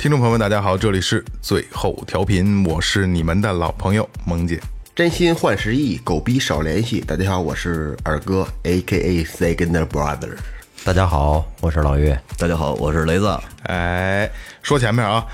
听众朋友们，大家好，这里是最后调频，我是你们的老朋友萌姐。真心换实意，狗逼少联系。大家好，我是二哥，A K A Second Brother。大家好，我是老岳。大家好，我是雷子。哎，说前面啊，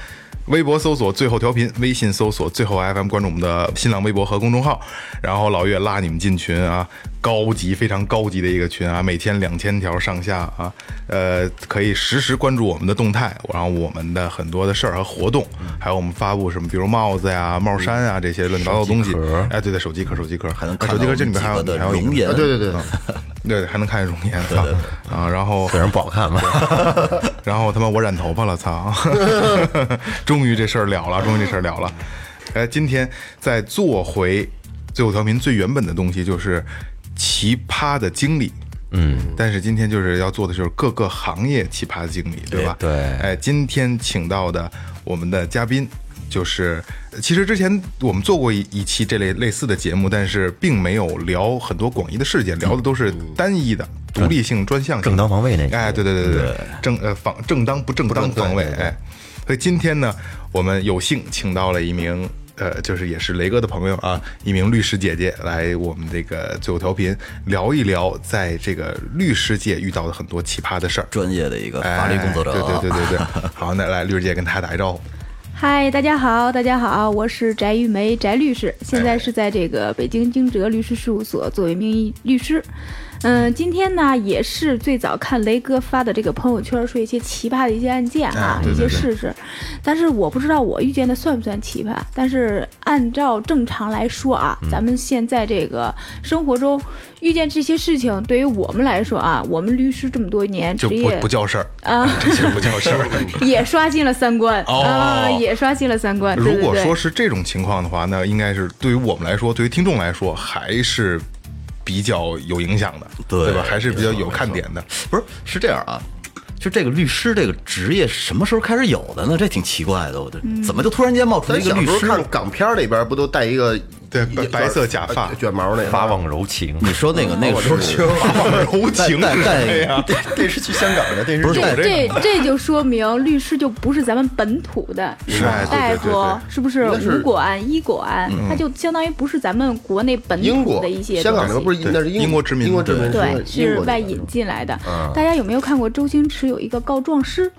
微博搜索最后调频，微信搜索最后 FM，关注我们的新浪微博和公众号。然后老岳拉你们进群啊，高级非常高级的一个群啊，每天两千条上下啊，呃，可以实时关注我们的动态，然后我们的很多的事儿和活动，还有我们发布什么，比如帽子呀、帽衫啊这些乱七八糟的东西。哎，对对，手机壳，手机壳，还能看啊手机壳，这里面还有还有容颜。啊，对对 对，对，还能看见容颜，操啊，然后虽然不好看吧，然后他妈我染头发了，操！终于这事儿了了，终于这事儿了了。哎，今天再做回最后调频最原本的东西，就是奇葩的经历。嗯，但是今天就是要做的就是各个行业奇葩的经历，对吧？对哎，今天请到的我们的嘉宾。就是，其实之前我们做过一一期这类类似的节目，但是并没有聊很多广义的事件，聊的都是单一的、独立性、专项性。正当防卫那个哎，对对对对对，正呃防正当不正当防卫，哎，所以今天呢，我们有幸请到了一名呃，就是也是雷哥的朋友啊，一名律师姐姐来我们这个最后调频聊一聊，在这个律师界遇到的很多奇葩的事儿。专业的一个哎法律工作者，对对对对对，好，那来律师姐跟大家打一招呼。嗨，大家好，大家好，我是翟玉梅，翟律师，现在是在这个北京京哲律师事务所作为名义律师。嗯，今天呢也是最早看雷哥发的这个朋友圈，说一些奇葩的一些案件啊，一些事实。但是我不知道我遇见的算不算奇葩。但是按照正常来说啊，咱们现在这个生活中遇见这些事情，对于我们来说啊，我们律师这么多年就不不叫事儿啊，这些不叫事儿。也刷新了三观、哦啊，也刷新了三观。如果说是这种情况的话，那应该是对于我们来说，对于听众来说，还是比较有影响的，对吧？还是比较有看点的。不是是这样啊？就这个律师这个职业什么时候开始有的呢？这挺奇怪的，我这怎么就突然间冒出来一个律师？看港片里边不都带一个对白白色假发呃卷毛那个法网柔情。你说那个 那个时候柔情是带带谁呀？这 是去香港的，这是不是这这这就说明律师就不是咱们本土的是大夫，是不是武馆、医馆，他就相当于不是咱们国内本土的一些香港东西。那个不是那是英国殖民英国殖民对，是外引进来的。大家有没有看过周星驰有一个告状师？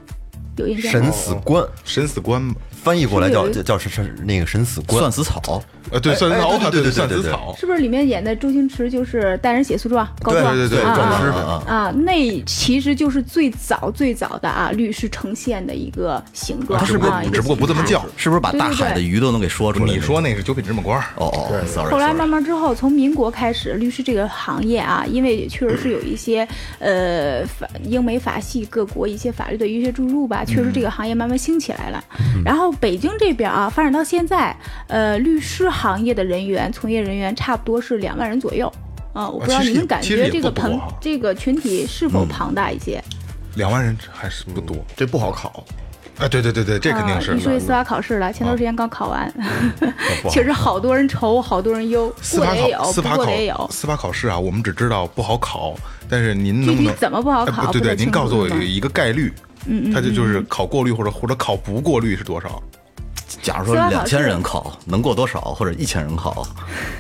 有印象吗？审死官审死官嘛，翻译过来叫叫叫是是那个神死官算。死草，呃，对，算死草，哎对对对算对对死草。是不是里面演的周星驰就是带人写诉状告状？对对对啊状师啊啊，那其实就是最早最早的啊律师呈现的一个形状是不过啊，一个只不过不这么叫。是不是把大对对对海的鱼都能给说出来？你说那是九品芝麻官，哦哦，sorry，后来慢慢之后，从民国开始，律师这个行业啊，因为确实是有一些呃法英美法系各国一些法律的一些注入吧，确实这个行业慢慢兴起来了。然后北京这边啊，发展到现在，呃，律师行业的人员、从业人员差不多是两万人左右。啊、我不知道其实你们感觉这个庞啊这个群体是否庞大一些？两万人还是不多。这不好考，哎，对对对对，这肯定是啊你。说起司法考试了，前段时间刚考完，确实好多人愁，好多人忧，司法过的也有考，，司不法过的也有考，。司法考试啊，我们只知道不好考，但是您能不能具体怎么不好哎考对对，您告诉我一个概率，嗯嗯，它就就是考过率或者或者考不过率是多少？假如说两千人考，能过多少？或者一千人考？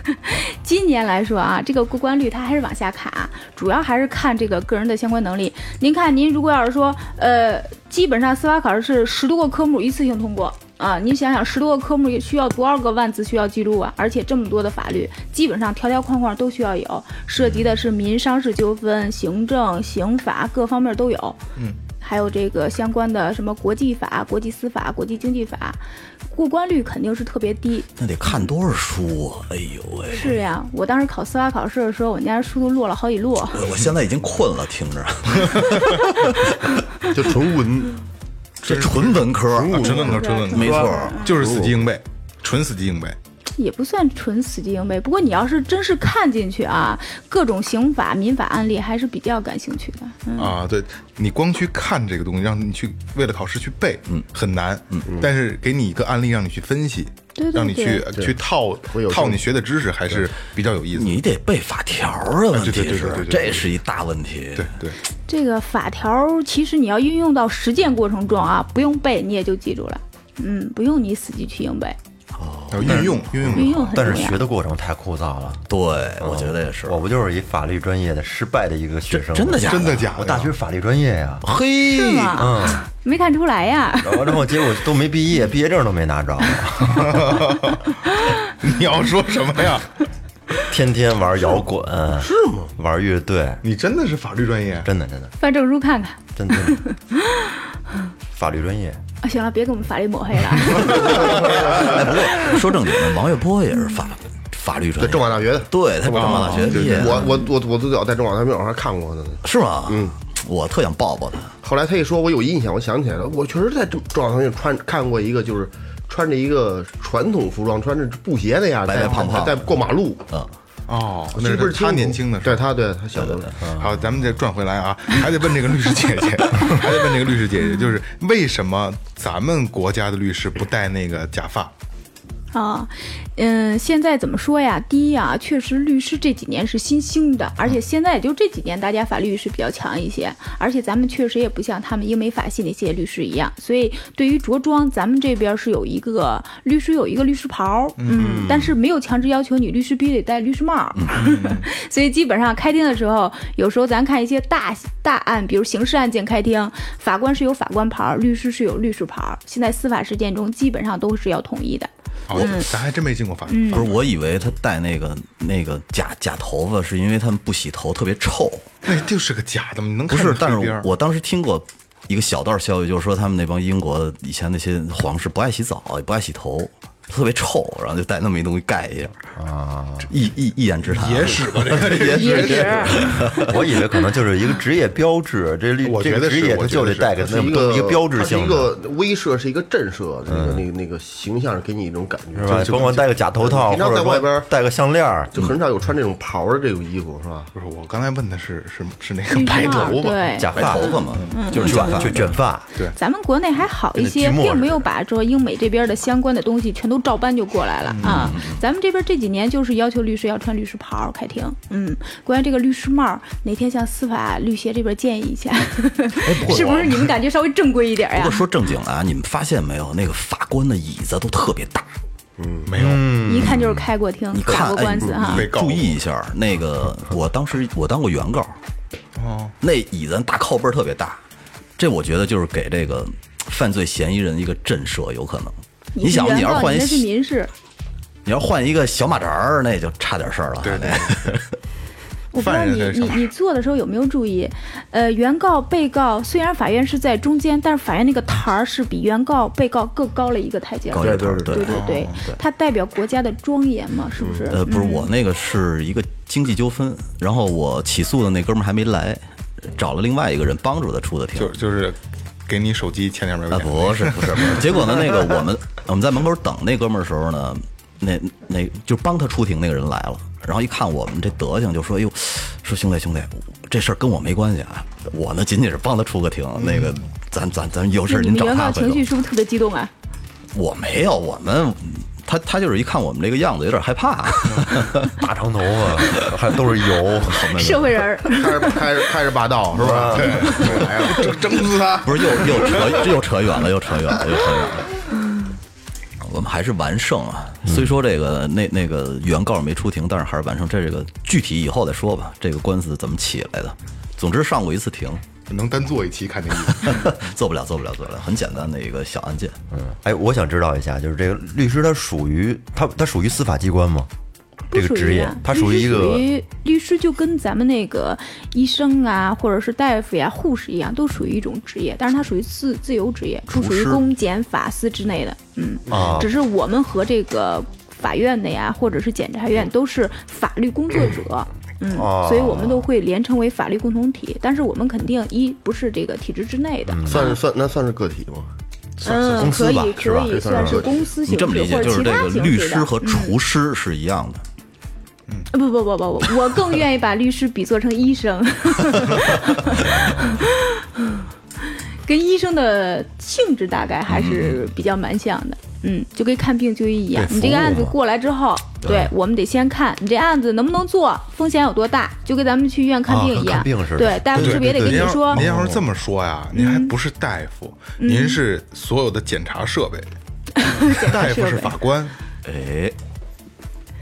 今年来说啊，这个过关率它还是往下卡，主要还是看这个个人的相关能力。您看，您如果要是说，呃，基本上司法考试是十多个科目一次性通过，啊！您想想，十多个科目需要多少个万字需要记录啊？而且这么多的法律，基本上条条框框都需要有，涉及的是民商事纠纷、行政、刑法各方面都有。嗯，还有这个相关的什么国际法、国际司法、国际经济法，过关率肯定是特别低。那得看多少书啊！哎呦喂，是呀，我当时考司法考试的时候，我们家书都摞了好几摞。我我现在已经困了，听着 就纯文，这纯文科，啊纯文科，纯文科，没错。就是死记硬背，纯死记硬背。也不算纯死记硬背，不过你要是真是看进去啊，各种刑法、民法案例还是比较感兴趣的。嗯，啊，对你光去看这个东西，让你去为了考试去背，嗯，很难，嗯，但是给你一个案例让你去分析，对对让你去去套套你学的知识，还是比较有意思。的。你得背法条啊，问题对对对是对对对这是一大问题。对对，这个法条其实你要运用到实践过程中啊，不用背你也就记住了。嗯，不用你死记去硬背，要运用运用运用。但是学的过程太枯燥了。对，我觉得也是。我不就是一法律专业的失败的一个学生吗？真的假的？真的假的？我大学法律专业呀，嘿，是吗？嗯，没看出来呀。然后然后结果都没毕业，毕业证都没拿着，你要说什么呀？天天玩摇滚，是吗？玩乐队，你真的是法律专业？真的真的翻证书看看。真的，法律专业。啊，行了，别给我们法律抹黑了。哎，不过说正经的，王月波也是法法律专业，在政法大学的。对，他政法大学毕业的，我我我我最早在政法大学网上看过他呢。是吗？嗯，我特想抱抱他。后来他一说，我有印象，我想起来了，我确实在政政法大学穿看过一个，就是穿着一个传统服装，穿着布鞋那样，白白在胖胖在过马路。嗯，哦，那是不是清楚年轻的时候。对他对他小的时候。好，咱们再转回来啊，还得问这个律师姐姐，还得问这个律师姐姐，就是为什么咱们国家的律师不戴那个假发？啊，嗯，现在怎么说呀？第一啊，确实律师这几年是新兴的，而且现在也就这几年大家法律意识比较强一些，而且咱们确实也不像他们英美法系那些律师一样，所以对于着装，咱们这边是有一个律师有一个律师袍，嗯，但是没有强制要求你律师必须得戴律师帽，所以基本上开庭的时候，有时候咱看一些大大案，比如刑事案件开庭，法官是有法官袍，律师是有律师袍，现在司法实践中基本上都是要统一的。哦，咱还真没进过法律。不是，我以为他戴那个那个假假头发，是因为他们不洗头特别臭。那就是个假的？你能不看是，但是我当时听过一个小道消息，就是说他们那帮英国以前那些皇室不爱洗澡，也不爱洗头，特别臭，然后就带那么一东西盖一下。啊，一一一眼之谈，野史吧，这个 野也史。是。我以为可能就是一个职业标志，这律这我觉得是个职业它我觉得就得带个那是一个么一个标志它是一，个威慑，是一个震慑，那个那个那个形象给你一种感觉，是吧？就甭管戴个假头套，平常或在外边戴个项链，就很少有穿这种袍的这种衣服，是吧？不是，我刚才问的是是是那个白头发，对，假发。头发嘛，就是卷发卷卷发，咱们国内还好一些，并没有把说英美这边的相关的东西全都照搬就过来了啊。咱们这边这几年就是要求律师要穿律师袍开庭。嗯，关于这个律师帽，哪天向司法律协这边建议一下，是不是你们感觉稍微正规一点呀不过？说正经的啊，你们发现没有，那个法官的椅子都特别大，嗯没有。一看就是开过庭你、看，打过哎，官司哈。注意一下，那个我当时我当过原告，哦，那椅子大靠背特别大，这我觉得就是给这个犯罪嫌疑人一个震慑，有可能。你想，你，要换一你那是民事。你要换一个小马扎儿，那就差点事儿了。对对 我不知道你你你做的时候有没有注意，呃，原告、被告虽然法院是在中间，但是法院那个台儿是比原告、被告更高了一个台阶对对对，它代表国家的庄严嘛，是不是？呃，不是我那个是一个经济纠纷，然后我起诉的那哥们儿还没来，找了另外一个人帮助他出的庭。就就是给你手机欠两百块啊，钱。不是不是不是，结果呢，那个我们我们在门口等那哥们儿的时候呢，那那就帮他出庭那个人来了，然后一看我们这德行，就说：“哎呦，说兄弟兄弟，这事儿跟我没关系啊，我呢仅仅是帮他出个庭，那个咱咱咱有事儿您找他。情绪是不是特别激动啊？我没有，我们他他就是一看我们这个样子有点害怕，大长头发，还都是油，社会人儿，开着开着开着霸道是吧？对，来了，整整死他！不是又又扯又扯远了，又扯远了，又扯远了。我们还是完胜啊！虽说这个那那个原告没出庭，但是还是完胜。这这个具体以后再说吧。这个官司怎么起来的？总之上过一次庭，能单做一期看那意思。做不了，做不了，做不了，很简单的一个小案件。嗯哎，我想知道一下，就是这个律师他属于他他属于司法机关吗？这个职业啊，他属于一个属于律师，就跟咱们那个医生啊，或者是大夫呀、护士一样，都属于一种职业，但是他属于自自由职业，不属于公检法司之内的。嗯，啊只是我们和这个法院的呀，或者是检察院都是法律工作者。嗯，哦所以我们都会连称为法律共同体，但是我们肯定一不是这个体制之内的，算是算那算是个体吗？嗯，可以吧是吧可以算是公司形式你这么理解，或者就是这其他形个律式的。师和厨师是一样的。不不不不不，我更愿意把律师比作成医生，跟医生的性质大概还是比较蛮像的。嗯，就跟看病就医一样，你这个案子过来之后，对我们得先看你这案子能不能做，风险有多大，就跟咱们去医院看啊病一样。跟看病似的对，大夫是不是也得跟您说？您要是这么说呀，您还不是大夫，您是所有的 检查设备。大夫是法官，哎，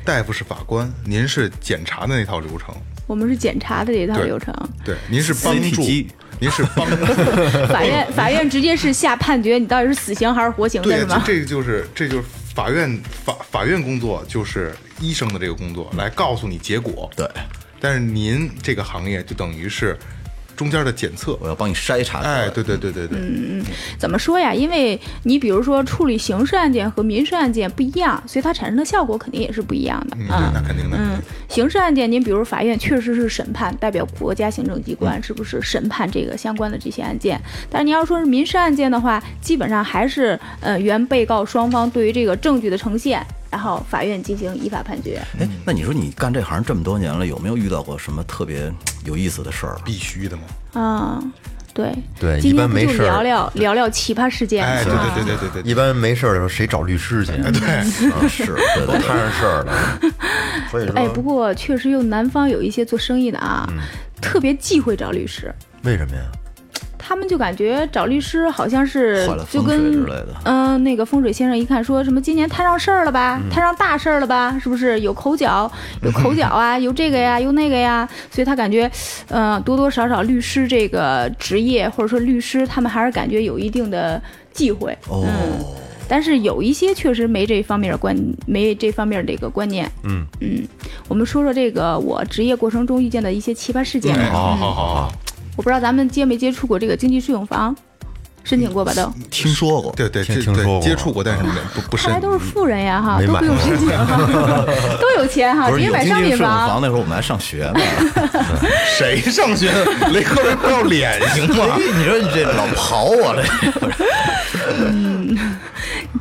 大夫是法官，您是检查的那套流程。我们是检查的这套流程，对，您是帮助机，您是帮助。法院法院直接是下判决，你到底是死刑还是活刑的对，是吗？这这个就是这就是法院法法院工作，就是医生的这个工作，来告诉你结果。对，但是您这个行业就等于是中间的检测。我要帮你筛查。哎，对对对对对，嗯嗯怎么说呀？因为你比如说处理刑事案件和民事案件不一样，所以它产生的效果肯定也是不一样的嗯，对，啊。那肯定的。嗯，刑事案件，您比如法院确实是审判，代表国家行政机嗯关是不是审判这个相关的这些案件？但是你要说是民事案件的话，基本上还是呃原被告双方对于这个证据的呈现，然后法院进行依法判决。哎，那你说你干这行这么多年了，有没有遇到过什么特别有意思的事儿？必须的吗。啊，对对一般没事儿就聊聊聊聊奇葩事件哎，对？对对对对对，一般没事儿的时候谁找律师去？对，啊，是，都摊上事儿了。所以说，哎，不过确实又南方有一些做生意的啊，嗯特别忌讳找律师。为什么呀？他们就感觉找律师好像是就跟嗯、那个风水先生一看说什么今年摊上事儿了吧，摊上大事儿了吧，是不是？有口角，有口角啊，有这个呀，有那个呀，所以他感觉，呃，多多少少律师这个职业或者说律师，他们还是感觉有一定的忌讳，哦。嗯。但是有一些确实没这方面的观，没这方面这个观念。嗯。嗯，我们说说这个我职业过程中遇见的一些奇葩事件。好好好，我不知道咱们接没接触过这个经济适用房，申请过吧都？听说过。对对，听说过接触过，但是没不不深看来。都是富人呀哈，都不用申请哈，都有钱哈，直接买商品房房。那时候我们还上学呢。谁上学？雷克人不要脸行吗？你说你这老刨我这，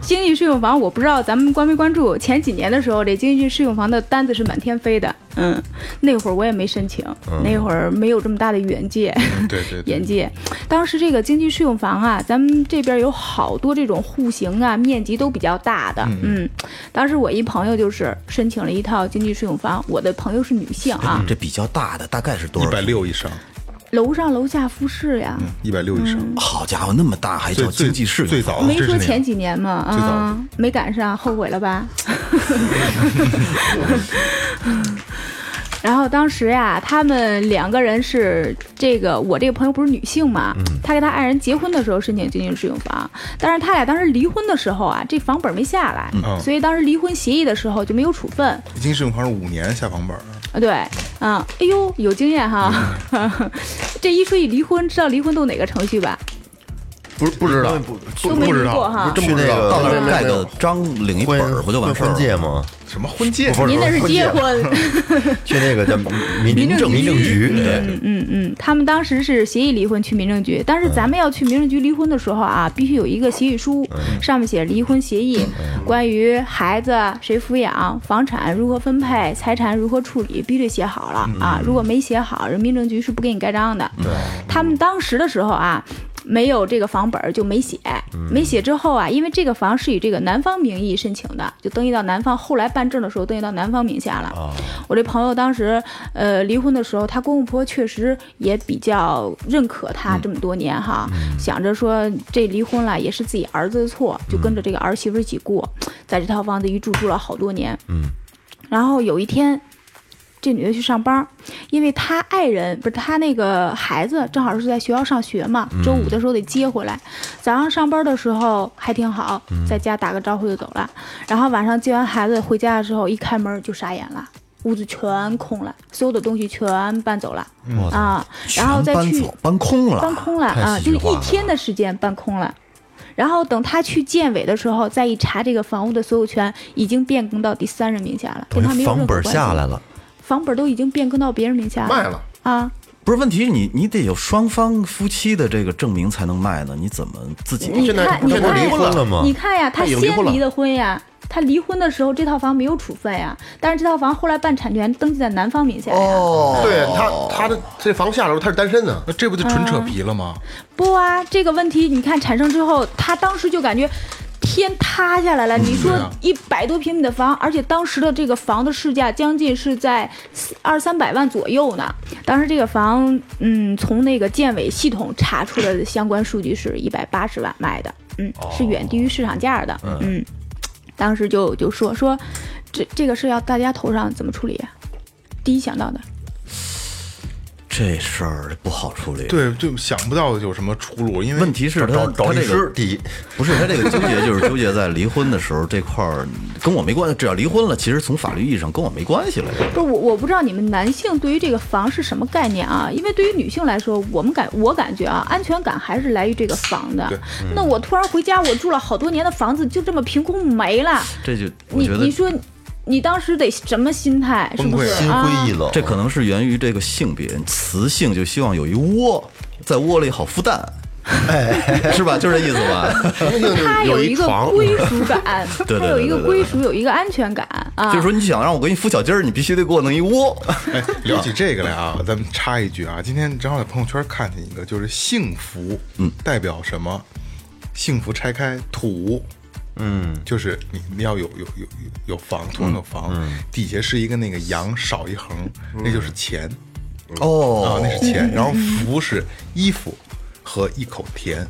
经济适用房，我不知道咱们关没关注。前几年的时候，这经济适用房的单子是满天飞的。嗯，那会儿我也没申请，那会儿没有这么大的远界。对对对，眼界。当时这个经济适用房啊，咱们这边有好多这种户型啊，面积都比较大的。嗯，当时我一朋友就是申请了一套经济适用房，我的朋友是女性啊，这比较大的大概是多少一？百六以上，楼上楼下复式呀。一百六以上。好家伙，那么大还叫经济适用最早没。说前几年嘛，最早啊，没赶上，后悔了吧？然后当时呀，他们两个人是这个，我这个朋友不是女性嘛，她跟她爱人结婚的时候申请经济适用房，但是他俩当时离婚的时候啊，这房本没下来，嗯所以当时离婚协议的时候就没有处分。经济适用房是五年下房本，啊，对，嗯，哎呦，有经验哈。这一说一离婚，知道离婚都哪个程序吧？不是不知道，都没不知道哈。去那个到那儿盖个章领一婚本儿不就完事儿婚戒了？吗？什么婚戒？您那是结婚。去那个叫民 民政局民政局，对，嗯嗯嗯，他们当时是协议离婚去民政局，但是咱们要去民政局离婚的时候啊，必须有一个协议书，上面写离婚协议，关于孩子谁抚养、房产如何分配、财产如何处理，必须得写好了啊。如果没写好，人民政局是不给你盖章的。他们当时的时候啊。没有这个房本儿就没写，没写之后啊，因为这个房是以这个男方名义申请的，就登记到男方。后来办证的时候登记到男方名下了。我这朋友当时，呃，离婚的时候，他公公婆婆确实也比较认可他这么多年哈，想着说这离婚了也是自己儿子的错，就跟着这个儿媳妇一起过，在这套房子一住住了好多年。嗯，然后有一天，这女的去上班，因为她爱人不是她那个孩子正好是在学校上学嘛，周五的时候得接回来。早上上班的时候还挺好，在家打个招呼就走了。然后晚上接完孩子回家的时候，一开门就傻眼了。屋子全空了，所有的东西全搬走了啊，然后再去全搬走搬空了，搬空了啊，就一天的时间搬空了。然后等他去建委的时候，再一查这个房屋的所有权已经变更到第三人名下了，跟他没有任何关系。下来了，房本都已经变更到别人名下卖了，啊。不是问题，你你得有双方夫妻的这个证明才能卖呢，你怎么自己？你现在看，你现在看离婚了吗你看呀，他先离的婚呀。他离婚的时候，这套房没有处分呀，但是这套房后来办产权登记在男方名下呀。哦，对他他的这房下的时候他是单身呢，那这不就纯扯皮了吗？不啊，这个问题你看产生之后，他当时就感觉天塌下来了。你说一百多平米的房，而且当时的这个房的市价将近是在二三百万左右呢。当时这个房，嗯，从那个建委系统查出来的相关数据是一百八十万卖的，嗯，是远低于市场价的，嗯。当时就就说说，这这个事要大家头上怎么处理啊？第一想到的，这事儿不好处理。，对，就想不到有什么出路，因为问题是他找找律他这个师第一，不是他这个纠结，就是纠结在离婚的时候这块儿跟我没关系。只要离婚了，其实从法律意义上跟我没关系了。不是我，我不知道你们男性对于这个房是什么概念啊？因为对于女性来说，我们感我感觉啊，安全感还是来于这个房的对。那我突然回家，我住了好多年的房子就这么凭空没了，这就你你说，你当时得什么心态？是不是崩溃心啊？灰意冷。这可能是源于这个性别，雌性就希望有一窝，在窝里好孵蛋，哎，是吧？就这意思吧？男性就是他有一个，归属感，对对他有一个归属，有一个安全感啊。就是说，你想让我给你孵小鸡儿，你必须得给我弄一窝。哎，聊起这个来啊，咱们插一句啊，今天正好在朋友圈看见一个，就是幸福，嗯，代表什么？幸福拆开土，嗯，就是你你要有有有有有房，土上有房，底下是一个那个羊少一横，那就是钱。啊，哦。那是钱。然后福是衣服和一口甜，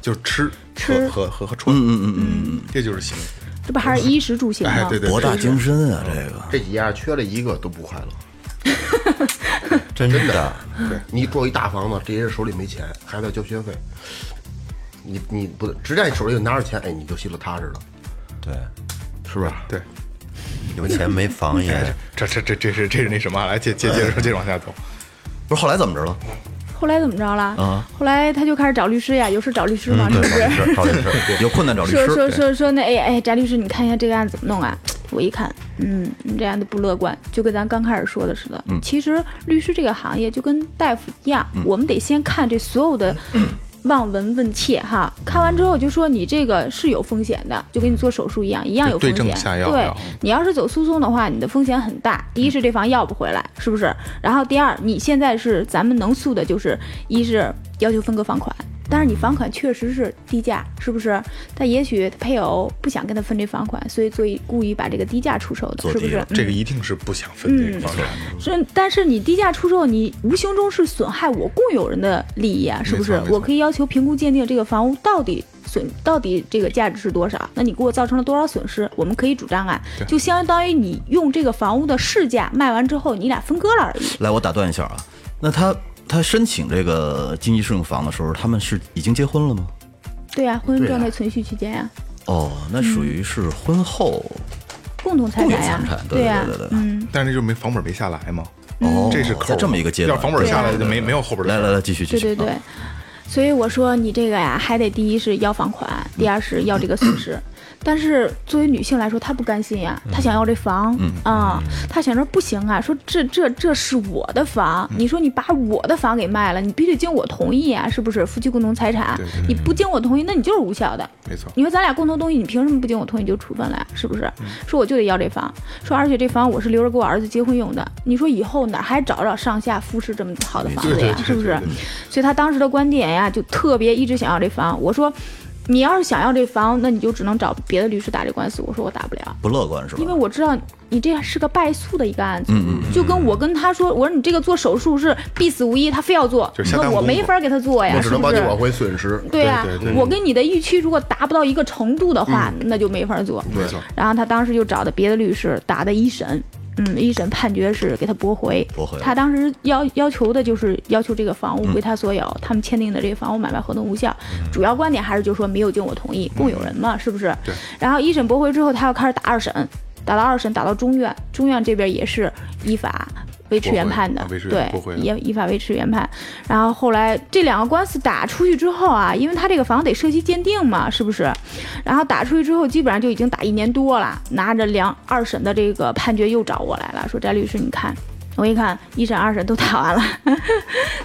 就是吃吃。和和和和穿，嗯嗯嗯嗯，这就是行。这不还是衣食住行吗？哎对对博大精深啊，这个。这几样缺了一个都不快乐。真的，对。你住一大房子，这些人手里没钱，孩子要交学费，你你不只在你手里拿着钱，哎，你就心里踏实了，对，是不是？对，有钱没房也这这这这是这是那什么啊？来接接接着，接着往下走。不是后来怎么着了？后来怎么着了？啊后来他就开始找律师呀，有事找律师嘛，是不是？是找律师，有困难找律说说师。说说那哎哎，翟律师，你看一下这个案子怎么弄啊？我一看，嗯，你这案子不乐观，就跟咱刚开始说的似的。其实律师这个行业就跟大夫一样，我们得先看这所有的。望闻问切哈，看完之后就说你这个是有风险的，就跟你做手术一样，一样有风对险。症下药对你要是走诉讼的话，你的风险很大。第一是这房要不回来，是不是？然后第二，你现在是咱们能诉的就是，一是要求分割房款，但是你房款确实是低价，是不是？但也许配偶不想跟他分这房款，所以所以故意把这个低价出售的，是不是？这个一定是不想分这个房产的。是，但是你低价出售，你无形中是损害我共有人的利益啊，是不是我可以要求评估鉴定这个房屋到底损到底这个价值是多少，那你给我造成了多少损失，我们可以主张啊，就相当于你用这个房屋的市价卖完之后，你俩分割了而已。来，我打断一下啊，那他他申请这个经济适用房的时候，他们是已经结婚了吗？对呀、婚姻状态存续期间呀、哦，那属于是婚后共同财产呀、对呀、对对对。对嗯，但是就没房本没下来嘛，哦，这是扣在这么一个阶段。要房本下来就没没有后边的。来来来，继续继续。对对对。啊，所以我说你这个呀，还得第一是要房款，第二是要这个损失。但是作为女性来说，她不甘心呀，她想要这房啊、她想着不行啊，说这这这是我的房，你说你把我的房给卖了，你必须经我同意啊，是不是？夫妻共同财产你不经我同意，那你就是无效的。没错，你说咱俩共同东西，你凭什么不经我同意就处分了呀？是不是？说我就得要这房，说而且这房我是留着给我儿子结婚用的。你说以后哪还找找上下复式这么好的房子呀？是不是？所以她当时的观点呀，就特别一直想要这房。我说，你要是想要这房，那你就只能找别的律师打这官司。我说我打不了。不乐观是吧？因为我知道你这是个败诉的一个案子，嗯嗯就跟我跟他说，我说你这个做手术是必死无疑，他非要做，那我没法给他做呀，我只能是不是？帮你挽回损失。对呀、我跟你的预期如果达不到一个程度的话，那就没法做。没错。然后他当时就找的别的律师打的一审，嗯，一审判决是给他驳回。驳回他当时要要求的就是要求这个房屋归他所有，他们签订的这个房屋买卖合同无效。主要观点还是就说没有经我同意，共有人嘛，是不是？对。然后一审驳回之后，他又开始打二审，打到二审，打到中院，中院这边也是依法。维持原判的对也依法维持原判。然后后来这两个官司打出去之后啊，因为他这个房得涉及鉴定嘛，是不是？然后打出去之后，基本上就已经打一年多了，拿着两二审的这个判决又找我来了，说翟律师，你看。我一看，一审、二审都打完了，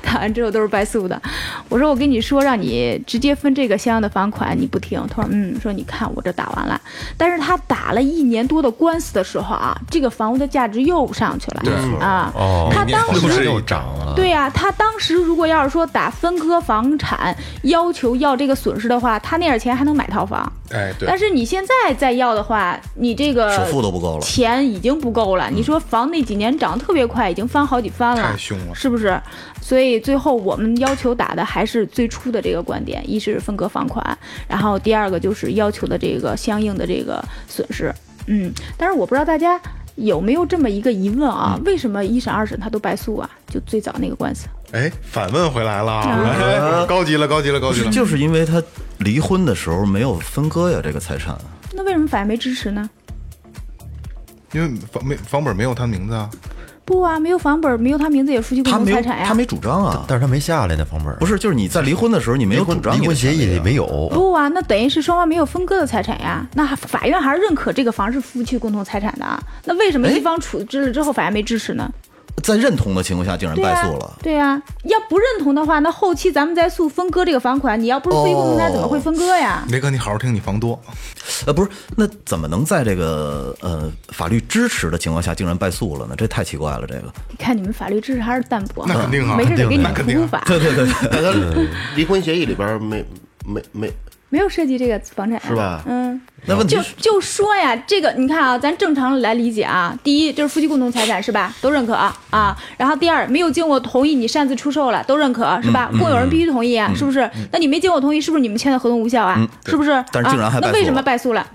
打完之后都是败诉的。我说我跟你说，让你直接分这个相应的房款，你不听。他说嗯，说你看我这打完了，但是他打了一年多的官司的时候啊，这个房屋的价值又上去了啊。哦他当时是又涨了，对呀、他当时如果要是说打分割房产，要求要这个损失的话，他那点钱还能买套房。哎，对但，是你现在再要的话，你这个首付都不够了。钱已经不够了。你说房那几年涨得特别快，已经翻好几番了太，凶了。是不是？所以最后我们要求打的还是最初的这个观点，一是分割房款，然后第二个就是要求的这个相应的这个损失。嗯，但是我不知道大家有没有这么一个疑问啊？为什么一审、二审他都败诉啊？就最早那个官司。哎，反问回来了，啊哎高级了，高级了，高级了。就是因为他离婚的时候没有分割呀，这个财产。那为什么法院没支持呢？因为房没房本没有他名字啊，不啊，没有房本，没有他名字，也夫妻共有，同财产呀。他没主张啊。但是他没下来那房本，不是，就是你在离婚的时候，你没有主张离婚协议里没有，不啊，那等于是双方没有分割的财产呀。那法院还是认可这个房是夫妻共同财产的啊。那为什么一方处置了之后，法院没支持呢？在认同的情况下，竟然、败诉了。对呀、要不认同的话，那后期咱们再诉分割这个房款，你要不是夫妻共同财产，怎么会分割呀？雷哥，你好好听，你房多。呃，不是，那怎么能在这个呃法律支持的情况下竟然败诉了呢？这太奇怪了，这个。你看你们法律知识还是淡薄，那肯定啊没事得给你普法，对对对，离婚协议里边没没没没有涉及这个房产，是吧嗯。那问题就就说呀，这个你看啊，咱正常来理解啊。第一就是夫妻共同财产是吧，都认可啊啊。然后第二，没有经过同意你擅自出售了，都认可是吧？共有人必须同意啊，是不是？那你没经过同意，是不是你们签的合同无效啊？是不是？但是竟然还败诉啊那为什么败诉了？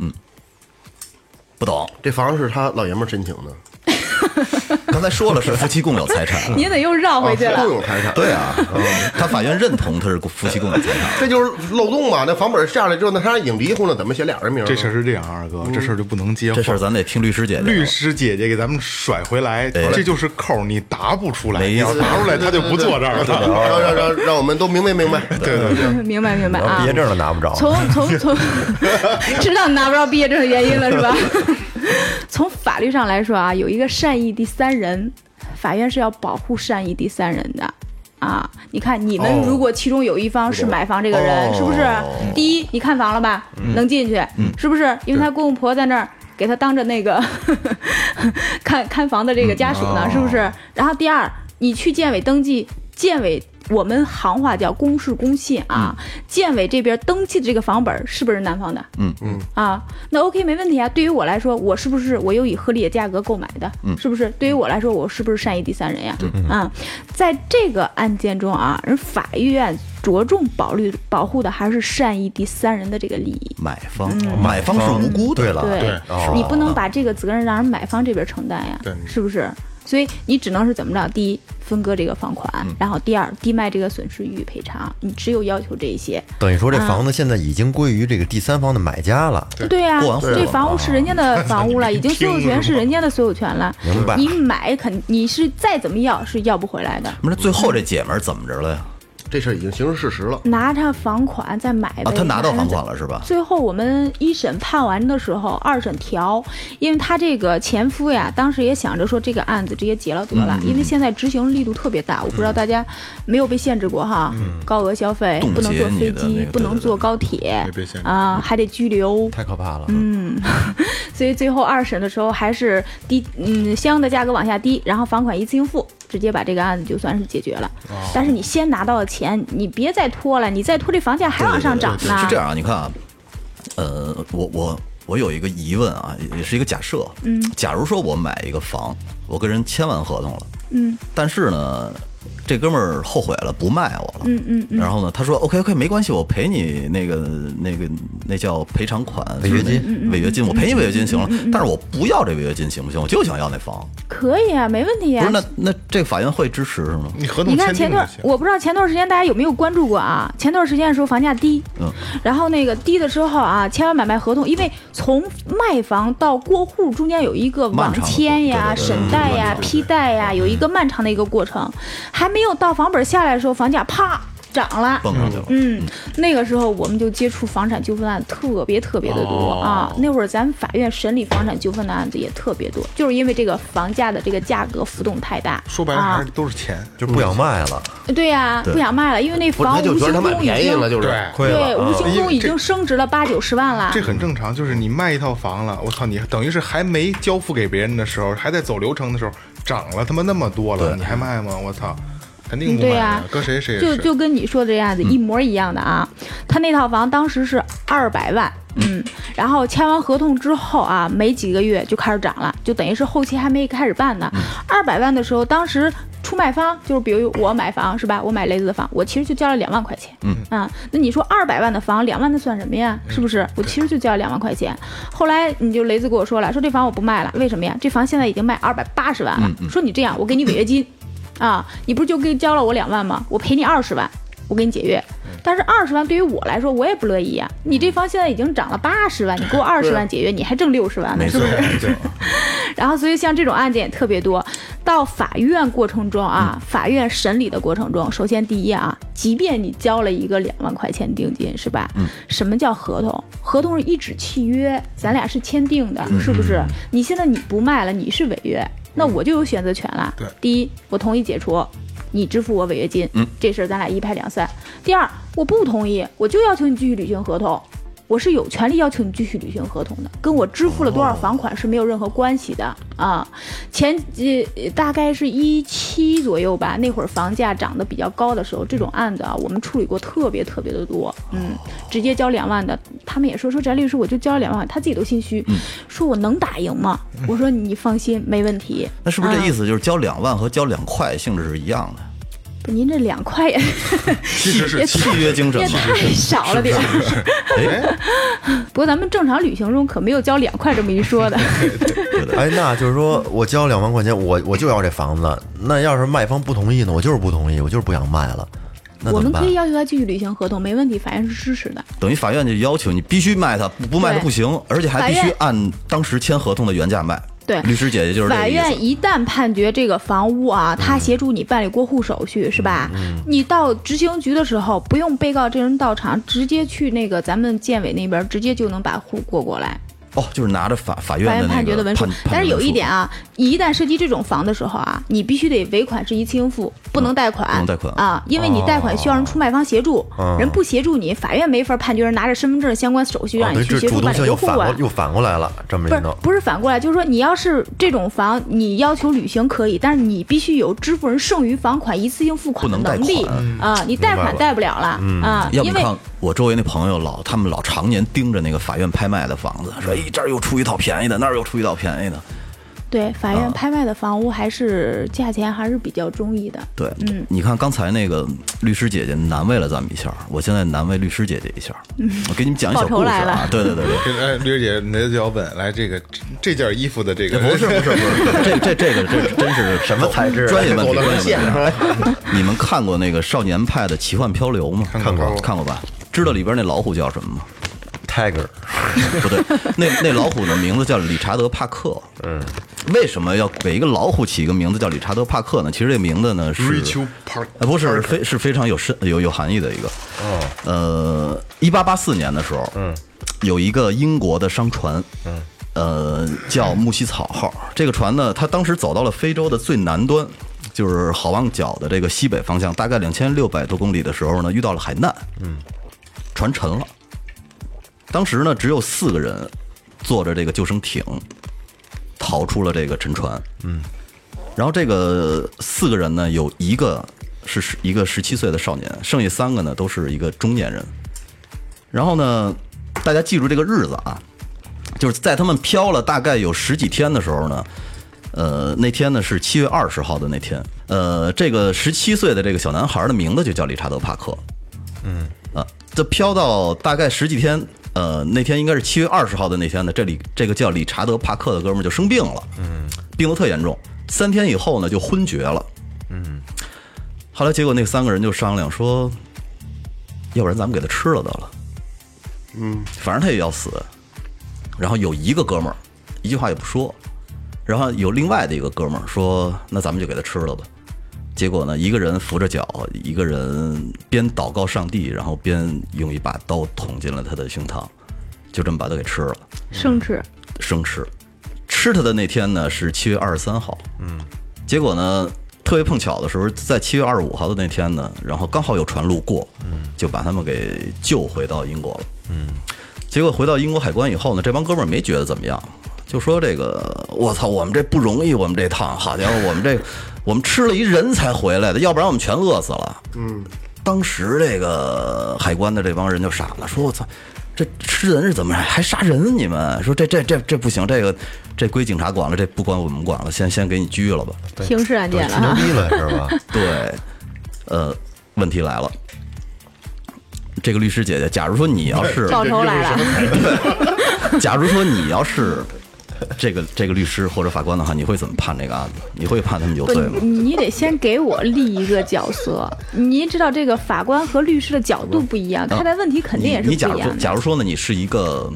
不懂。这房是他老爷们申请的，刚才说了是夫妻共有财产，您得又绕回去了。共有财产。对啊，他法院认同他是夫妻共有财产。这就是漏洞嘛。那房本下来之后，那他已经离婚了，怎么写俩人名？这事儿是这样，二哥，这事儿就不能接话。这事儿咱得听律师姐姐。律师姐姐给咱们甩回来，这就是扣儿，你答不出来。没你要答出来，他就不坐这儿了。让让让让我们都明白明白。对对对，明白明白啊毕业。证都拿不着。从从从，知道你拿不着毕业证的原因了是吧？从法律上来说啊，有一个善意第三人，法院是要保护善意第三人的。啊，你看，你们哦如果其中有一方是买房这个人，哦。是不是？第一，你看房了吧，能进去，是不是？因为他公公婆在那儿给他当着那个看看房的这个家属呢，是不是？然后第二，你去建委登记，建委我们行话叫公示公信啊，建委这边登记的这个房本是不是男方的？嗯嗯啊，那 OK 没问题啊。对于我来说，我是不是我又以合理的价格购买的？嗯是不是？对于我来说，我是不是善意第三人呀？啊，在这个案件中啊，人法院着重保律保护的还是善意第三人的这个利益。买方，买方是无辜的。对了，对，哦你不能把这个责任让人买方这边承担呀对，是不是？所以你只能是怎么着？第一，分割这个房款，嗯然后第二，低卖这个损失予以赔偿。你只有要求这一些。等于说这房子现在已经归于这个第三方的买家了。对呀、这房屋是人家的房屋了，已经所有权是人家的所有权了。明白你买肯你是再怎么要是要不回来的。不是最后这姐们儿怎么着了呀？这事儿已经形成事实了。拿着房款再买呗。啊，他拿到房款了。是吧？最后我们一审判完的时候，二审调，因为他这个前夫呀，当时也想着说这个案子直接结了得了，因为现在执行力度特别大，我不知道大家没有被限制过哈，高额消费不能坐飞机，个不能坐高铁啊，还得拘留。太可怕了。嗯，所以最后二审的时候还是低，嗯，相应的价格往下低，然后房款一次性付，直接把这个案子就算是解决了。但是你先拿到了钱，你别再拖了，你再拖这房价还往上涨呢。是这样啊，你看啊，呃，我我我有一个疑问啊，也也是一个假设。嗯，假如说我买一个房，我跟人签完合同了，嗯但是呢，这哥们儿后悔了，不卖我了。嗯嗯嗯，然后呢，他说 OK OK 没关系，我赔你那个那个那叫赔偿款，违约金违约金，我赔你违约金行了，但是我不要这违约金行不行？我就想要那房。可以啊，没问题啊不是。那那这个法院会支持是吗？你合同你看前段。我不知道前段时间大家有没有关注过啊？前段时间的时候房价低，嗯，然后那个低的时候啊，签完买卖合同，因为从卖房到过户中间有一个网签呀、审贷呀批贷呀，有一个漫长的一个过程，还没有到房本下来的时候，房价啪涨了。蹦上去了。嗯，那个时候我们就接触房产纠纷案特别特别的多、啊。那会儿咱们法院审理房产纠纷的案子也特别多，就是因为这个房价的这个价格浮动太大。说白了还啊是，都是钱，就不想卖了，对呀、对不想卖了，因为那房无形觉得他买中已经了，就是对。对。无形中已经升值了八九十万了。这很正常，就是你卖一套房了，我操，你等于是还没交付给别人的时候，还在走流程的时候，涨了他妈那么多了，你还卖吗？我操，肯定对呀啊，搁谁谁。就就跟你说的这样子一模一样的啊。他那套房当时是二百万，嗯，然后签完合同之后啊，没几个月就开始涨了，就等于是后期还没开始办呢。二百万的时候，当时。出卖方就是比如我买房是吧？我买雷子的房，我其实就交了两万块钱。嗯啊，那你说二百万的房，两万那算什么呀？是不是？我其实就交了两万块钱。后来你就雷子跟我说了，说这房我不卖了，为什么呀？这房现在已经卖二百八十万了。说你这样，我给你违约金，啊，你不是就给交了我两万吗？我赔你二十万，我给你解约。但是二十万对于我来说，我也不乐意呀、你这房现在已经涨了八十万，你给我二十万解约，你还挣六十万呢，是不是？然后，所以像这种案件也特别多。到法院过程中啊，法院审理的过程中，首先第一啊，即便你交了一个两万块钱定金，是吧？嗯。什么叫合同？合同是一纸契约，咱俩是签订的，是不是？你现在你不卖了，你是违约，那我就有选择权了。对第一，我同意解除。你支付我违约金，嗯，这事儿咱俩一拍两散。第二，我不同意，我就要求你继续履行合同，我是有权利要求你继续履行合同的，跟我支付了多少房款是没有任何关系的啊。前呃大概是一七左右吧，那会儿房价涨得比较高的时候，这种案子啊，我们处理过特别特别的多。嗯，直接交两万的，他们也说说翟律师我就交了两万，他自己都心虚，说我能打赢吗？我说你放心，没问题。那是不是这意思？思就是交两万和交两块性质是一样的？不您这两块也 其实是契约精神也嘛。太少了点儿。哎，不过咱们正常旅行中可没有交两块这么一说的。哎，那就是说我交两万块钱，我我就要这房子。那要是卖方不同意呢？我就是不同意，我就是不想卖了。我们可以？要求他继续履行合同，没问题，法院是支持的。等于法院就要求你必须卖他，不不卖他不行，而且还必须按当时签合同的原价卖。对律师姐姐就是法。院一旦判决这个房屋啊，他协助你办理过户手续，是吧？你到执行局的时候，不用被告这人到场，直接去那个咱们建委那边，直接就能把户过过来。哦，就是拿着法法院法院的那个判决的文书，但是有一点啊，一旦涉及这种房的时候啊，你必须得尾款是一次性付，不能贷款，不能贷款啊，因为你贷款需要人出卖方协助，哦人不协助你，法院没法判决人拿着身份证相关手续让你去协助办理过户啊又反过。来了，这么不是一弄，不是反过来，就是说你要是这种房，你要求履行可以，但是你必须有支付人剩余房款一次性付款的能力款啊，你贷款贷不了了啊，因为我周围那朋友老，他们老常年盯着那个法院拍卖的房子，说哎这儿又出一套便宜的，那儿又出一套便宜的。对法啊院拍卖的房屋还是价钱还是比较中意的。对，嗯你看刚才那个律师姐姐难为了咱们一下，我现在难为律师姐姐一下，我给你们讲一小报仇故事来了啊。对对对对。哎，律 师姐，你就要问来这个这这件衣服的这个不是不是不是，这这这个这真是什么材质专业问题，专业问题。你们看过那个少年派的奇幻漂流吗？看过看过吧？知道里边那老虎叫什么吗？Tiger，不对，那那老虎的名字叫理查德·帕克。嗯，为什么要给一个老虎起一个名字叫理查德·帕克呢？其实这名字呢是呃，不是非是非常有深有有含义的一个。哦，呃，一八八四年的时候，嗯，有一个英国的商船，嗯，呃，叫木西草号。这个船呢，它当时走到了非洲的最南端，就是好望角的这个西北方向，大概两千六百多公里的时候呢，遇到了海难，嗯，船沉了。当时呢，只有四个人坐着这个救生艇逃出了这个沉船，嗯然后这个四个人呢，有一个是十一个十七岁的少年，剩下三个呢都是一个中年人。然后呢，大家记住这个日子啊，就是在他们漂了大概有十几天的时候呢，呃，那天呢是七月二十号的那天，呃，这个十七岁的这个小男孩的名字就叫理查德·帕克。嗯，啊，这飘到大概十几天，呃，那天应该是七月二十号的那天呢，这里这个叫理查德·帕克的哥们儿就生病了，嗯，病得特严重，三天以后呢就昏厥了。嗯，后来结果那三个人就商量说，要不然咱们给他吃了得了。嗯，反正他也要死。然后有一个哥们儿一句话也不说，然后有另外的一个哥们儿说：“那咱们就给他吃了吧。”结果呢，一个人扶着脚，一个人边祷告上帝，然后边用一把刀捅进了他的胸膛，就这么把他给吃了，生吃，生吃。吃他的那天呢是七月二十三号，嗯，结果呢特别碰巧的时候，在七月二十五号的那天呢，然后刚好有船路过，嗯，就把他们给救回到英国了，嗯。结果回到英国海关以后呢，这帮哥们儿没觉得怎么样，就说这个我操，我们这不容易，我们这趟好家伙，我们这我们吃了一人才回来的，要不然我们全饿死了。嗯，当时这个海关的这帮人就傻了，说我操，这吃人是怎么还杀人？你们说这这这这不行，这个这归警察管了，这不管我们管了，先先给你拘了吧。刑事案件了吹牛。逼了是吧？对，呃，问题来了，这个律师姐姐，假如说你要是报仇来了，假如说你要是 这个这个律师或者法官的话，你会怎么判这个案子？你会判他们有罪吗？，你得先给我立一个角色。你知道这个法官和律师的角度不一样，看待问题肯定也是不一样的。假如说呢，你是一个，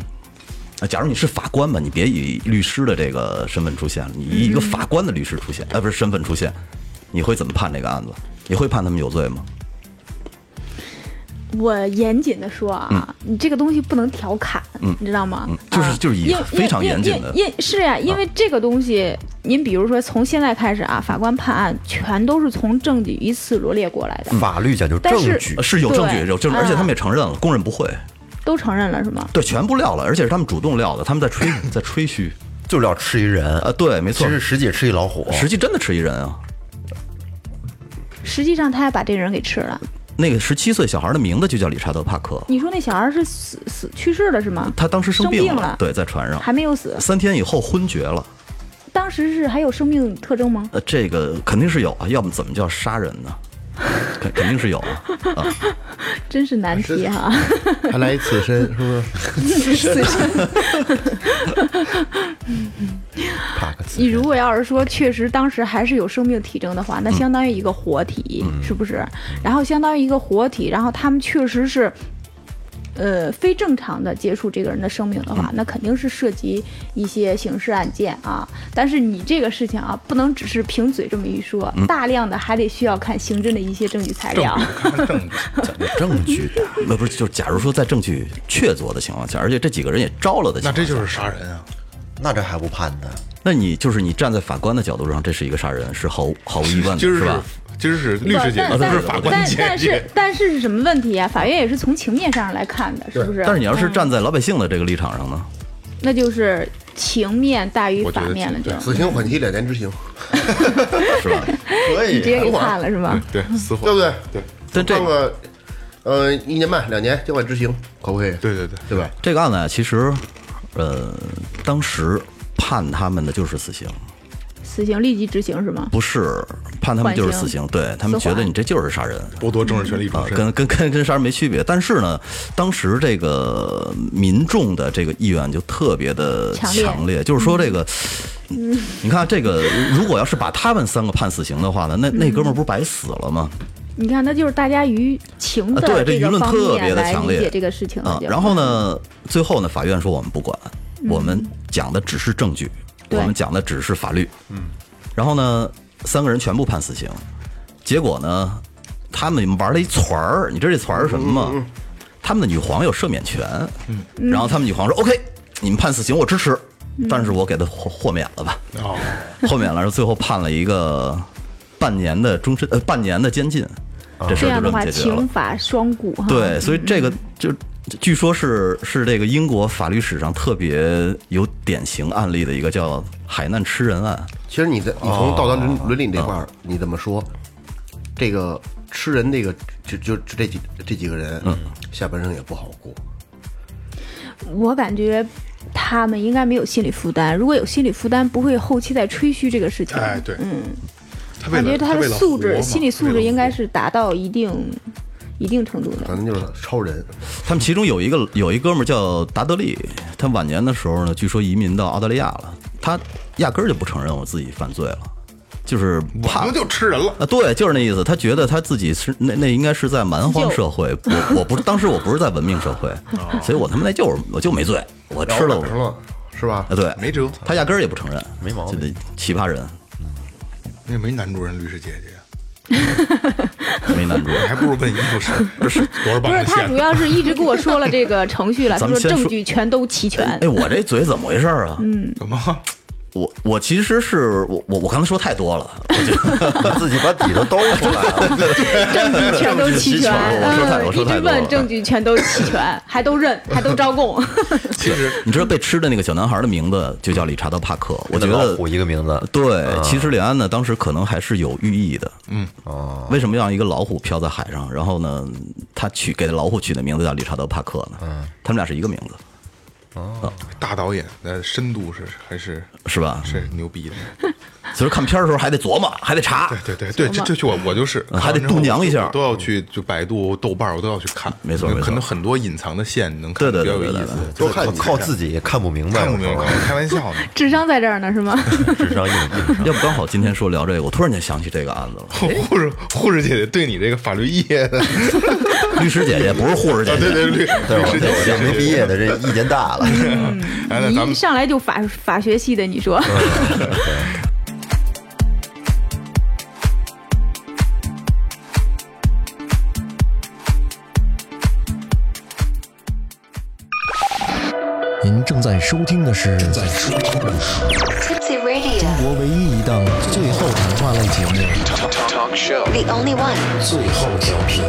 啊假如你是法官吧，你别以律师的这个身份出现了，你以一个法官的律师出现，呃，不是身份出现，你会怎么判这个案子？你会判他们有罪吗？我严谨的说啊，你这个东西不能调侃，你知道吗？嗯就是啊就是以因非常因严谨的。啊因因是呀，因为这个东西，您比如说从现在开始啊，法官判案全都是从证据依次罗列过来的，法律讲究证据。呃，是有证据，对有证据，而且他们也承认了，供认不讳，都承认了是吗？对，全部撂了，而且是他们主动撂的，他们在吹 在吹嘘，就是要吃一人，啊，对，没错。其，实实际吃一老虎。实际真的吃一人啊。实际上他还把这个人给吃了。那个十七岁小孩的名字就叫理查德·帕克，你说那小孩是死死去世了是吗？他当时生病了对，在船上，还没有死，三天以后昏厥了。当时是还有生命特征吗？呃，这个肯定是有啊，要么怎么叫杀人呢？肯肯定是有啊。真是难题哈。还 来一刺身，是不是？你如果要是说确实当时还是有生命体征的话，那相当于一个活体，是不是？然后相当于一个活体，然后他们确实是。呃，非正常的接触这个人的生命的话，那肯定是涉及一些刑事案件啊。但是你这个事情啊，不能只是凭嘴这么一说，大量的还得需要看刑侦的一些证据材料。证据，证据的，那不是，就是假如说在证据确凿的情况下，而且这几个人也招了的情况下，那这就是杀人啊！那这还不判呢？那你就是你站在法官的角度上，这是一个杀人，是毫毫无疑问的，是吧？今儿是律师姐不是法官但姐姐但是。但是是什么问题啊？法院也是从情面上来看的，是不是？但是你要是嗯站在老百姓的这个立场上呢？那就是情面大于法面了，就对死刑缓期两年执行，是吧？可以，直接给判了是吧？对，死缓，对不对？对，但这判个呃一年半两年交管执行，可不可以？对对对，对吧？这个案子啊，其实，呃，当时判他们的就是死刑，死刑立即执行是吗？不是判他们就是死刑，对他们觉得你这就是杀人。剥夺政治权利终啊，身。跟跟跟跟杀人没区别，但是呢，当时这个民众的这个意愿就特别的强烈强烈，就是说这个，你看这个，如果要是把他们三个判死刑的话呢，那那哥们儿不是白死了吗？你看，那就是大家于情啊对的这舆论个方特别面的强烈来理解这个事情。，啊然后呢，最后呢，法院说我们不管，我们讲的只是证据，对我们讲的只是法律。嗯，然后呢，三个人全部判死刑，结果呢，他们玩了一团儿，你知道这团儿是什么吗？他们的女皇有赦免权，嗯，然后他们女皇说 OK，你们判死刑我支持，但是我给他豁豁免了吧，哦，豁免了，然后最后判了一个半年的终身呃半年的监禁，这事儿就这样的话，这么解决了刑。法双股哈。对，所以这个就据说是是这个英国法律史上特别有典型案例的一个叫海难吃人案。其实你在你从道德伦伦理这块儿，你怎么说，这个吃人这个就就就这几这几个人，嗯下半生也不好过。我感觉他们应该没有心理负担。如果有心理负担，不会后期再吹嘘这个事情。哎，对，嗯，感觉他的素质、心理素质应该是达到一定一定程度的。反正就是超人，他们其中有一个有一哥们儿叫达德利，他晚年的时候呢，据说移民到澳大利亚了，他压根儿就不承认我自己犯罪了，就是怕我们就吃人了。啊，对，就是那意思。他觉得他自己是那那应该是在蛮荒社会，我我不是当时我不是在文明社会，所以我他妈那就是我就没罪，我吃了。我成了是吧？啊，？对，没辙。他压根儿也不承认，没毛病。这得奇葩人，那没男主人律师姐姐。呀，没难度。还不如问衣服是这是多少不是，他主？要是一直跟我说了这个程序了，他说咱们证据全都齐全哎，。我这嘴怎么回事啊？嗯？怎么？我我其实是我我我刚才说太多了，我 自己把底都兜出来了。证据全都齐全，我说太我嗯，一直说太多了问证据全都齐全，还都认，还都招供。其实你知道被吃的那个小男孩的名字就叫理查德·帕克，我觉得虎一个名字，对，其实李安呢，当时可能还是有寓意的。嗯，哦，为什么让一个老虎飘在海上？然后呢，他取给老虎取的名字叫理查德·帕克呢？嗯，他们俩是一个名字，大导演的深度是还是是吧？是牛逼的。所以看片儿的时候还得琢磨，还得查。对对对，这这就我我就是嗯还得度娘一下都要去就百度、豆瓣儿我都要去看。没错没错可能很多隐藏的线能看，对对比较有意对对对思。都看靠自己看不明白，看不明白，开玩笑呢。智商在这儿呢，是吗？智商硬硬上。要不刚好今天说聊这个，我突然间想起这个案子了。护士护士姐姐对你这个法律业的，律师姐姐不是护士姐姐，对对律对，律我这师姐姐我这没毕业的，这意见大了。你一上来就法法学系的，你说？您正在收听的是正在收听的是 Tipsy Radio, 中国唯一一档最后谈话类节目 the only one.《最后调频》。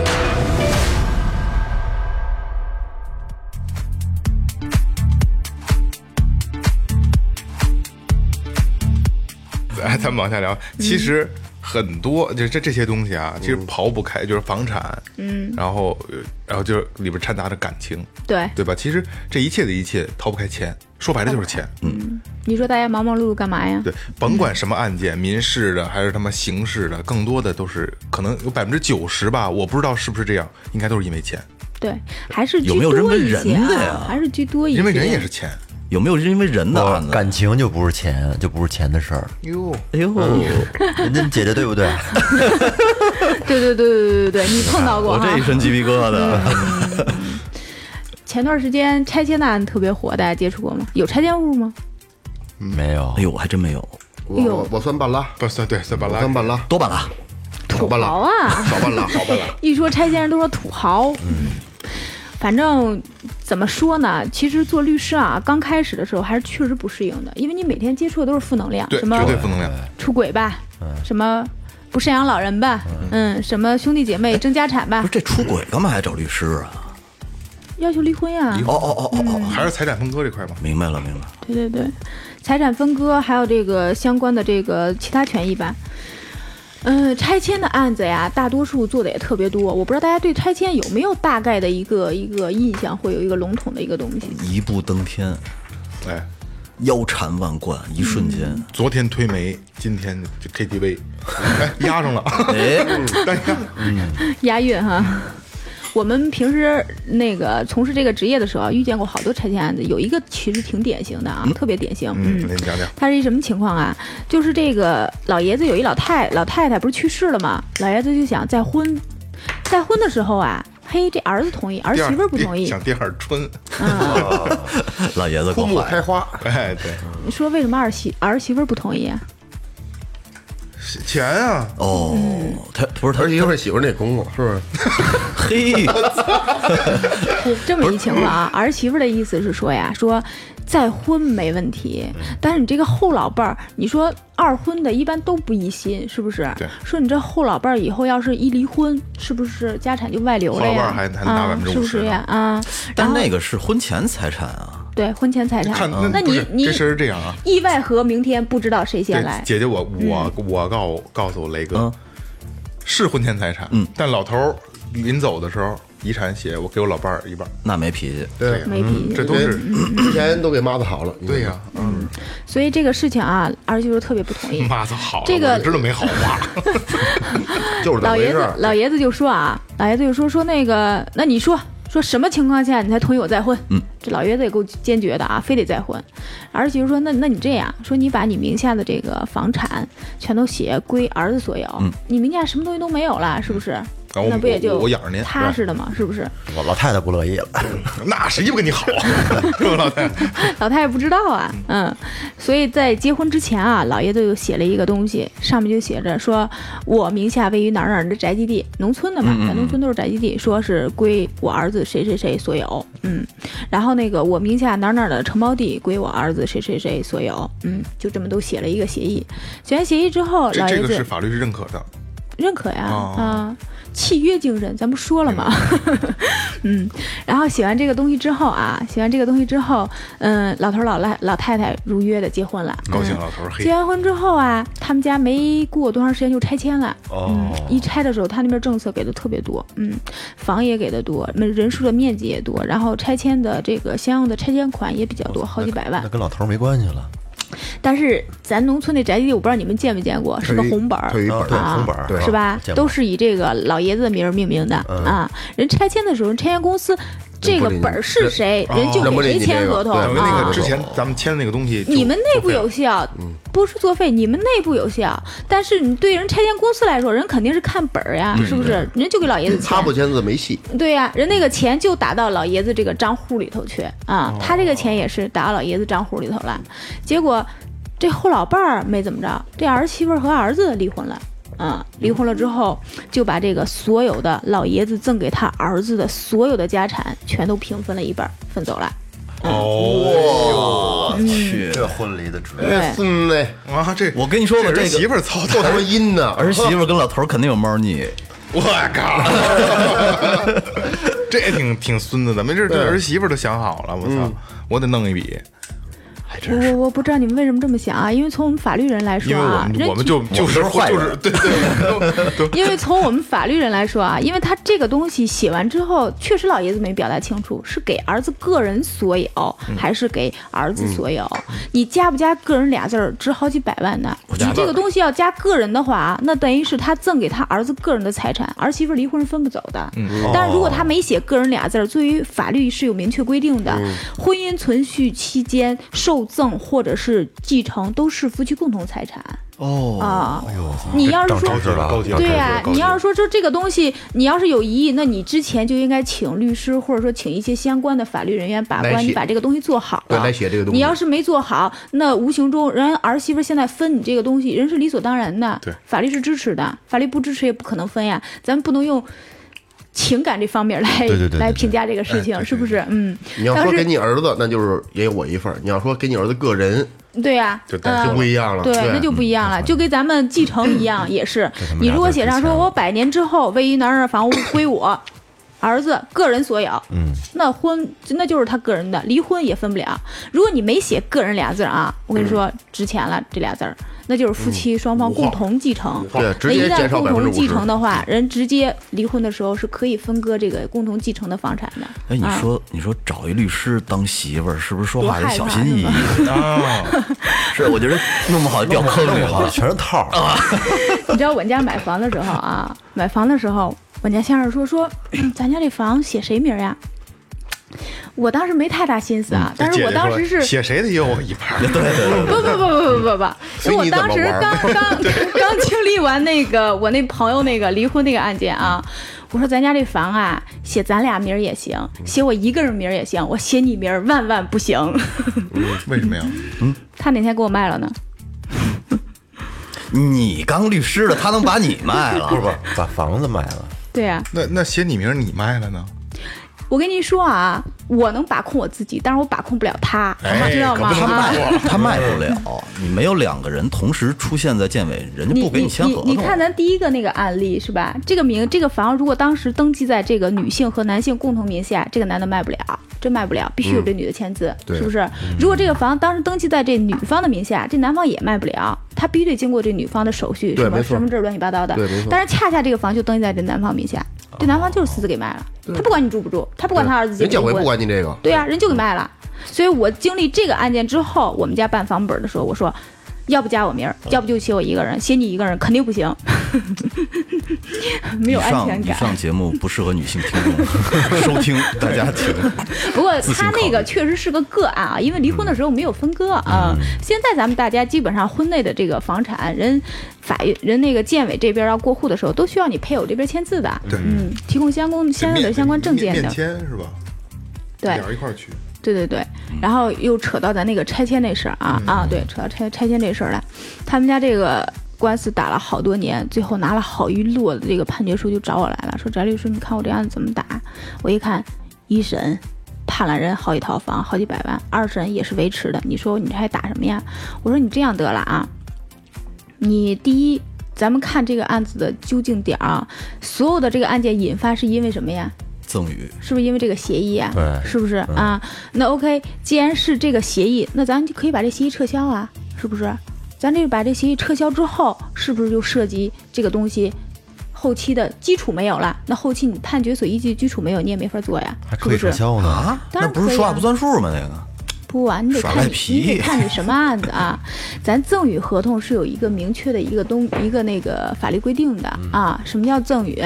哎，咱们往下聊。其实很多就这这些东西啊，其实刨不开，就是房产，嗯，然后呃然后就是里边掺杂着感情，对，对吧？其实这一切的一切逃不开钱，说白了就是钱。嗯，你说大家忙忙碌碌干嘛呀？对，甭管什么案件，民事的还是他妈刑事的，更多的都是可能有百分之九十吧，我不知道是不是这样，应该都是因为钱，对，还是居有没有人跟些啊人的呀还是居多一些，因为人也是钱。有没有因为人的案子？感情就不是钱，就不是钱的事儿。哟，哎呦，人家姐姐对不对？对对对对对对对，你碰到过哈我这一？身鸡皮疙瘩。前段时间拆迁的案特别火，大家接触过吗？有拆迁户吗？没有哎，呦，我还真没有，我我我算半拉，不算对，算半拉我算半拉，多半拉。土少半拉，豪啊！少半拉，少半拉。一说拆迁人都说土豪，嗯，反正怎么说呢？其实做律师啊，刚开始的时候还是确实不适应的，因为你每天接触的都是负能量，对，什么绝对负能量。出轨吧，什么不赡养老人吧，嗯，什么兄弟姐妹争家产吧不是，这出轨干嘛还找律师啊？要求离婚呀，哦哦哦哦哦，还是财产分割这块吧，明白了明白了。对对对，财产分割还有这个相关的这个其他权益吧。嗯，拆迁的案子呀，大多数做的也特别多。我不知道大家对拆迁有没有大概的一个一个印象，会有一个笼统的一个东西。一步登天，哎，腰缠万贯，一瞬间。昨天推煤，今天就 KTV，哎，压上了，哎，大家 押韵哈。我们平时那个从事这个职业的时候啊，遇见过好多拆迁案子，有一个其实挺典型的啊，特别典型。嗯，嗯给，你讲讲，他是一什么情况啊？就是这个老爷子有一老太老太太不是去世了吗？老爷子就想再婚，再婚的时候啊，嘿，这儿子同意，儿媳妇儿不同意。想第二春，老爷子够枯木开花，哎，对，你说为什么儿媳儿媳妇儿不同意啊？是钱啊，哦，他不是他儿媳妇儿喜欢那公公，是不是？嘿，这么一情况啊，儿媳妇儿的意思是说呀，说再婚没问题，但是你这个后老伴儿，你说二婚的一般都不一心，是不是？对说你这后老伴儿以后要是一离婚，是不是家产就外流了呀？后老伴儿还还拿啊，50%是不是呀？啊，但那个是婚前财产啊。对婚前财产看，那你你这事是这样啊，意外和明天不知道谁先来，，姐姐我我我告告诉我雷哥嗯，是婚前财产，嗯但老头临走的时候遗产写我给我老伴儿一半。那没脾气。对，没脾气。这都是之前都给妈子好了。对呀，嗯，所以这个事情啊，儿媳妇特别不同意。妈子好了，这个我知道没好话。老爷子回事。老爷子就说啊，老爷子就说说那个，那你说说什么情况下你才同意我再婚？嗯，这老爷子也够坚决的啊，非得再婚。儿媳妇说，那那你这样说，你把你名下的这个房产全都写归儿子所有，你名下什么东西都没有了，是不是？然后那不也就我我养着您踏实的嘛，是不是？我老太太不乐意了，那谁不跟你好啊？是吧，老太太？老太太不知道啊，嗯，所以在结婚之前啊，老爷子就写了一个东西，上面就写着说，我名下位于哪儿哪儿的宅基地，农村的嘛，咱农村都是宅基地，说是归我儿子谁谁谁所有，嗯，然后那个我名下哪儿哪儿的承包地归我儿子谁谁谁所有，嗯，就这么都写了一个协议，写完协议之后，这老爷子这个是法律是认可的。认可呀，哦啊，契约精神，咱不说了吗？嗯，然后写完这个东西之后啊，写完这个东西之后，嗯，老头儿老赖老太太如约的结婚了，高兴嗯老头结，完婚之后啊，他们家没过多长时间就拆迁了。哦嗯，一拆的时候，他那边政策给的特别多，嗯，房也给的多，那人数的面积也多，然后拆迁的这个相应的拆迁款也比较多，好几百万那。跟老头儿没关系了。但是咱农村那宅基地，我不知道你们见没见过，是个红本儿，啊，红本儿是吧？都是以这个老爷子的名儿命名的、啊。人拆迁的时候，拆迁公司这个本儿是谁，人就给谁签合同对等于那啊个之。前咱们签的那个东西，你们内部有效，不是作废，你们内部有效，但是你对人拆迁公司来说，人肯定是看本儿呀，是不是？人就给老爷子签他，不签字没戏。对呀、人那个钱就打到老爷子这个账户里头去啊，他这个钱也是打到老爷子账户里头了。结果这后老伴儿没怎么着，这儿媳妇儿和儿子离婚了。啊，离婚了之后，就把这个所有的老爷子赠给他儿子的所有的家产，全都平分了一半儿，分走了。哦，我去，这婚离的值，对，孙子，啊，这我跟你说吧这媳妇儿操多他妈阴的！儿媳妇跟老头儿肯定有猫腻。我靠，这也挺挺孙子的，没事，这儿媳妇都想好了，我操，我得弄一笔，我我我不知道你们为什么这么想啊？因为从我们法律人来说因为我啊，我们就就是坏人就是对对 因为从我们法律人来说啊，因为他这个东西写完之后，确实老爷子没表达清楚是给儿子个人所有，还是给儿子所有。你加不加“个人”俩字儿，值好几百万呢。你这个东西要加“个人”的话，那等于是他赠给他儿子个人的财产，儿媳妇离婚是分不走的。但是如果他没写“个人”俩字儿，对于法律是有明确规定的，婚姻存续期间受赠或者是继承都是夫妻共同财产。哦，啊，你要是说对呀、你要是说就这个东西，你要是有疑义，那你之前就应该请律师，或者说请一些相关的法律人员把关，你把这个东西做好。来写这个东西你要是没做好，那无形中人儿媳妇现在分你这个东西，人是理所当然的。对法律是支持的，法律不支持也不可能分呀。咱们不能用。情感这方面来对对对对来评价这个事情，哎是不是？嗯，你要说给你儿子，那就是也有我一份儿；你要说给你儿子个人，对呀、就不一样了。对，那就不一样了，就跟咱们继承一样，也是。你如果写上说我百年之后位于哪儿哪儿房屋归我儿子个人所有，嗯，那婚那就是他个人的，离婚也分不了。如果你没写“个人”俩字啊，我跟你说值钱了这俩字儿，那就是夫妻双方共同继承。对，那直接一旦共同继承。的话，人直接离婚的时候是可以分割这个共同继承的房产的。哎，你啊说你说找一律师当媳妇儿，是不是说话得小心翼翼是？啊，是，我觉得弄不好就掉坑里好了。全是套儿。你知道我们家买房的时候啊，买房的时候，我家先生说说，咱家这房写谁名儿呀？我当时没太大心思啊但是我当时是写谁的也有我一半 对不不不不不不不我当时刚刚刚经历完那个我那朋友那个离婚那个案件啊我说咱家这房啊写咱俩名儿也行写我一个人名儿也行我写你名儿万万不行为什么呀嗯他哪天给我卖了呢你当律师了他能把你卖了不是不是把房子卖了对呀那那写你名你卖了呢我跟您说啊，我能把控我自己，但是我把控不了他，哎知道吗？可不啊卖他卖不了，你没有两个人同时出现在建委，人家不给你签合同。你看咱第一个那个案例是吧？这个名这个房如果当时登记在这个女性和男性共同名下，这个男的卖不了，真卖不了，必须有这女的签字，对是不是？如果这个房当时登记在这女方的名下，这男方也卖不了，他必须得经过这女方的手续，什么对没错身份证乱七八糟的。对没错但是恰恰这个房就登记在这男方名下，这男方就是私自给卖了，他不管你住不住，他不管他儿子结人教委不不结婚，管你这个，对呀、人就给卖了。所以我经历这个案件之后，我们家办房本的时候，我说，要不加我名儿，要不就写我一个人，写你一个人肯定不行，没有安全感。以上节目不适合女性听众 收听，大家听。不过他那个确实是个个案啊，因为离婚的时候没有分割啊。现在咱们大家基本上婚内的这个房产，人法院人那个建委这边要过户的时候，都需要你配偶这边签字的，嗯，提供相关相应的相关证件的。签是吧？对。俩人一块儿去。对对对，然后又扯到咱那个拆迁那事儿啊、啊，对，扯到拆拆迁这事儿来，他们家这个官司打了好多年，最后拿了好一摞的这个判决书就找我来了，说翟律师，你看我这案子怎么打？我一看，一审判了人好几套房，好几百万，二审也是维持的，你说你这还打什么呀？我说你这样得了啊，你第一。咱们看这个案子的究竟点儿啊，所有的这个案件引发是因为什么呀？赠与是不是因为这个协议啊？对是不是啊？那 OK，既然是这个协议，那咱就可以把这协议撤销啊，是不是？咱这把这协议撤销之后，是不是就涉及这个东西后期的基础没有了？那后期你判决所依据基础没有，你也没法做呀，还可以？撤销呢。啊，当然那不是说话不算数吗？那个不啊，你得看你得看你什么案子啊。咱赠与合同是有一个明确的一个东一个那个法律规定的啊。什么叫赠与？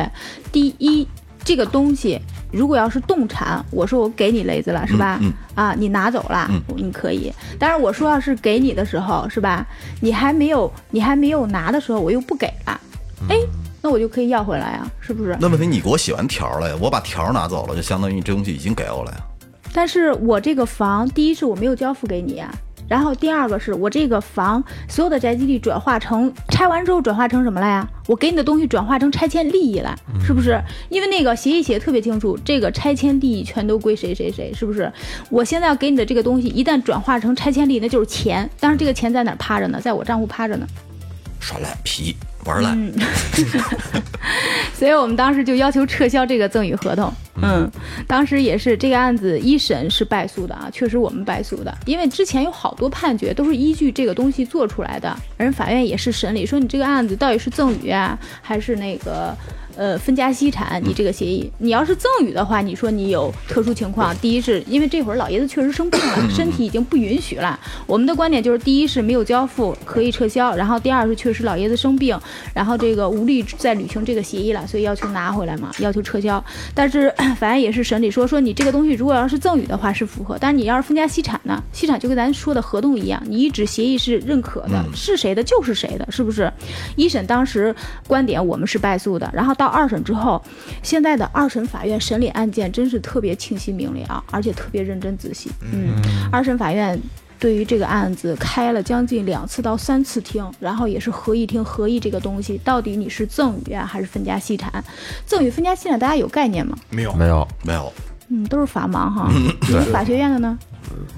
第一，这个东西如果要是动产，我说我给你雷子了，是吧？嗯啊，你拿走了，嗯你可以。但是我说要是给你的时候，是吧？你还没有你还没有拿的时候，我又不给了，哎，那我就可以要回来啊，是不是？那问题你给我写完条了呀，我把条拿走了，就相当于你这东西已经给我了呀。但是我这个房，第一是我没有交付给你啊，然后第二个是我这个房所有的宅基地转化成拆完之后转化成什么了呀？我给你的东西转化成拆迁利益了，是不是？因为那个协议写的特别清楚，这个拆迁利益全都归谁谁谁，是不是？我现在要给你的这个东西，一旦转化成拆迁利益，那就是钱，但是这个钱在哪儿趴着呢？在我账户趴着呢。耍赖皮玩赖，嗯 所以我们当时就要求撤销这个赠与合同。嗯，当时也是这个案子一审是败诉的啊，确实我们败诉的，因为之前有好多判决都是依据这个东西做出来的，人法院也是审理说你这个案子到底是赠与啊，还是那个。呃，分家析产，你这个协议，你要是赠与的话，你说你有特殊情况，第一是因为这会儿老爷子确实生病了，身体已经不允许了。我们的观点就是，第一是没有交付，可以撤销；然后第二是确实老爷子生病，然后这个无力再履行这个协议了，所以要求拿回来嘛，要求撤销。但是 法院也是审理说，说你这个东西如果要是赠与的话是符合，但是你要是分家析产呢，析产就跟咱说的合同一样，你一纸协议是认可的，是谁的就是谁的，是不是？一审当时观点我们是败诉的，然后到二审之后，现在的二审法院审理案件真是特别清晰明了，而且特别认真仔细。嗯，二审法院。对于这个案子开了将近两次到三次庭，然后也是合议庭合议这个东西，到底你是赠与啊还是分家析产？赠与分家析产大家有概念吗？没有，没有，没有，嗯，都是法盲哈。你们法学院的呢？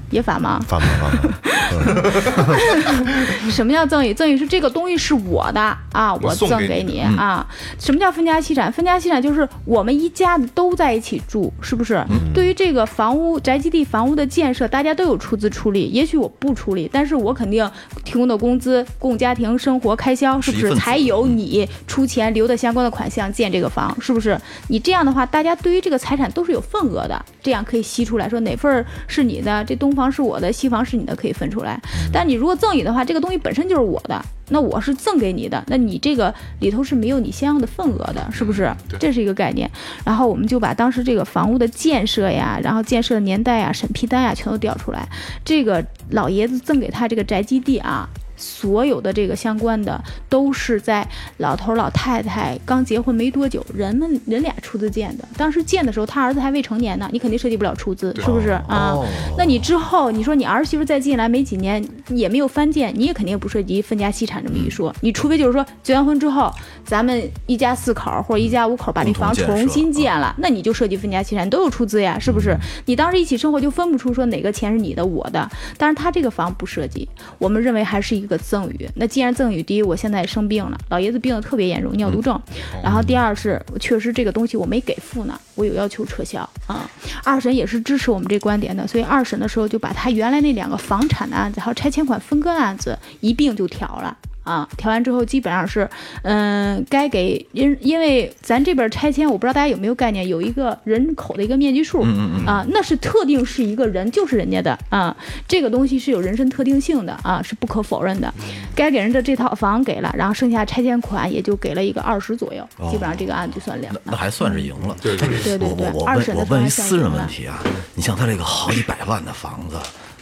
也法盲。反吗反吗。什么叫赠与？赠与是这个东西是我的啊，我送赠给给你你啊。什么叫分家析产？分家析产就是我们一家子都在一起住，是不是？对于这个房屋宅基地房屋的建设，大家都有出资出力。也许我不出力，但是我肯定提供的工资供家庭生活开销，是不是才有你出钱留的相关的款项建这个房？是不是？你这样的话，大家对于这个财产都是有份额的，这样可以析出来说哪份是你的，这东房是我的，西房是你的，可以分出来。但你如果赠与的话，这个东西本身就是我的，那我是赠给你的，那你这个里头是没有你相应的份额的，是不是？这是一个概念。然后我们就把当时这个房屋的建设呀，然后建设的年代呀、审批单呀，全都调出来。这个老爷子赠给他这个宅基地啊。所有的这个相关的都是在老头儿老太太刚结婚没多久，人们人俩出资建的。当时建的时候，他儿子还未成年呢，你肯定涉及不了出资，是不是啊？那你之后你说你儿媳妇再进来没几年，也没有翻建，你也肯定不涉及分家析产这么一说。你除非就是说结完婚之后，咱们一家四口或者一家五口把这房重新建了，那你就涉及分家析产，都有出资呀，是不是？你当时一起生活就分不出说哪个钱是你的我的，但是他这个房不涉及，我们认为还是一个赠与。那既然赠与，第一我现在生病了，老爷子病得特别严重，尿毒症，然后第二是确实这个东西我没给付呢，我有要求撤销啊。二审也是支持我们这观点的，所以二审的时候就把他原来那两个房产的案子还有拆迁款分割的案子一并就调了。啊，调完之后基本上是，嗯、该给因因为咱这边拆迁，我不知道大家有没有概念，有一个人口的一个面积数，啊，那是特定是一个人，就是人家的啊，这个东西是有人身特定性的啊，是不可否认的。该给人的这套房给了，然后剩下拆迁款也就给了一个二十左右，基本上这个案就算了那。还算是赢了。对对对对对我问我问一私人。问题啊，你像他这个好几百万的房子，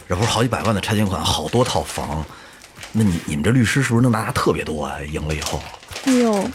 这不是好几百万的拆迁款，好多套房，那你你们这律师是不是能拿特别多啊？赢了以后哎呦，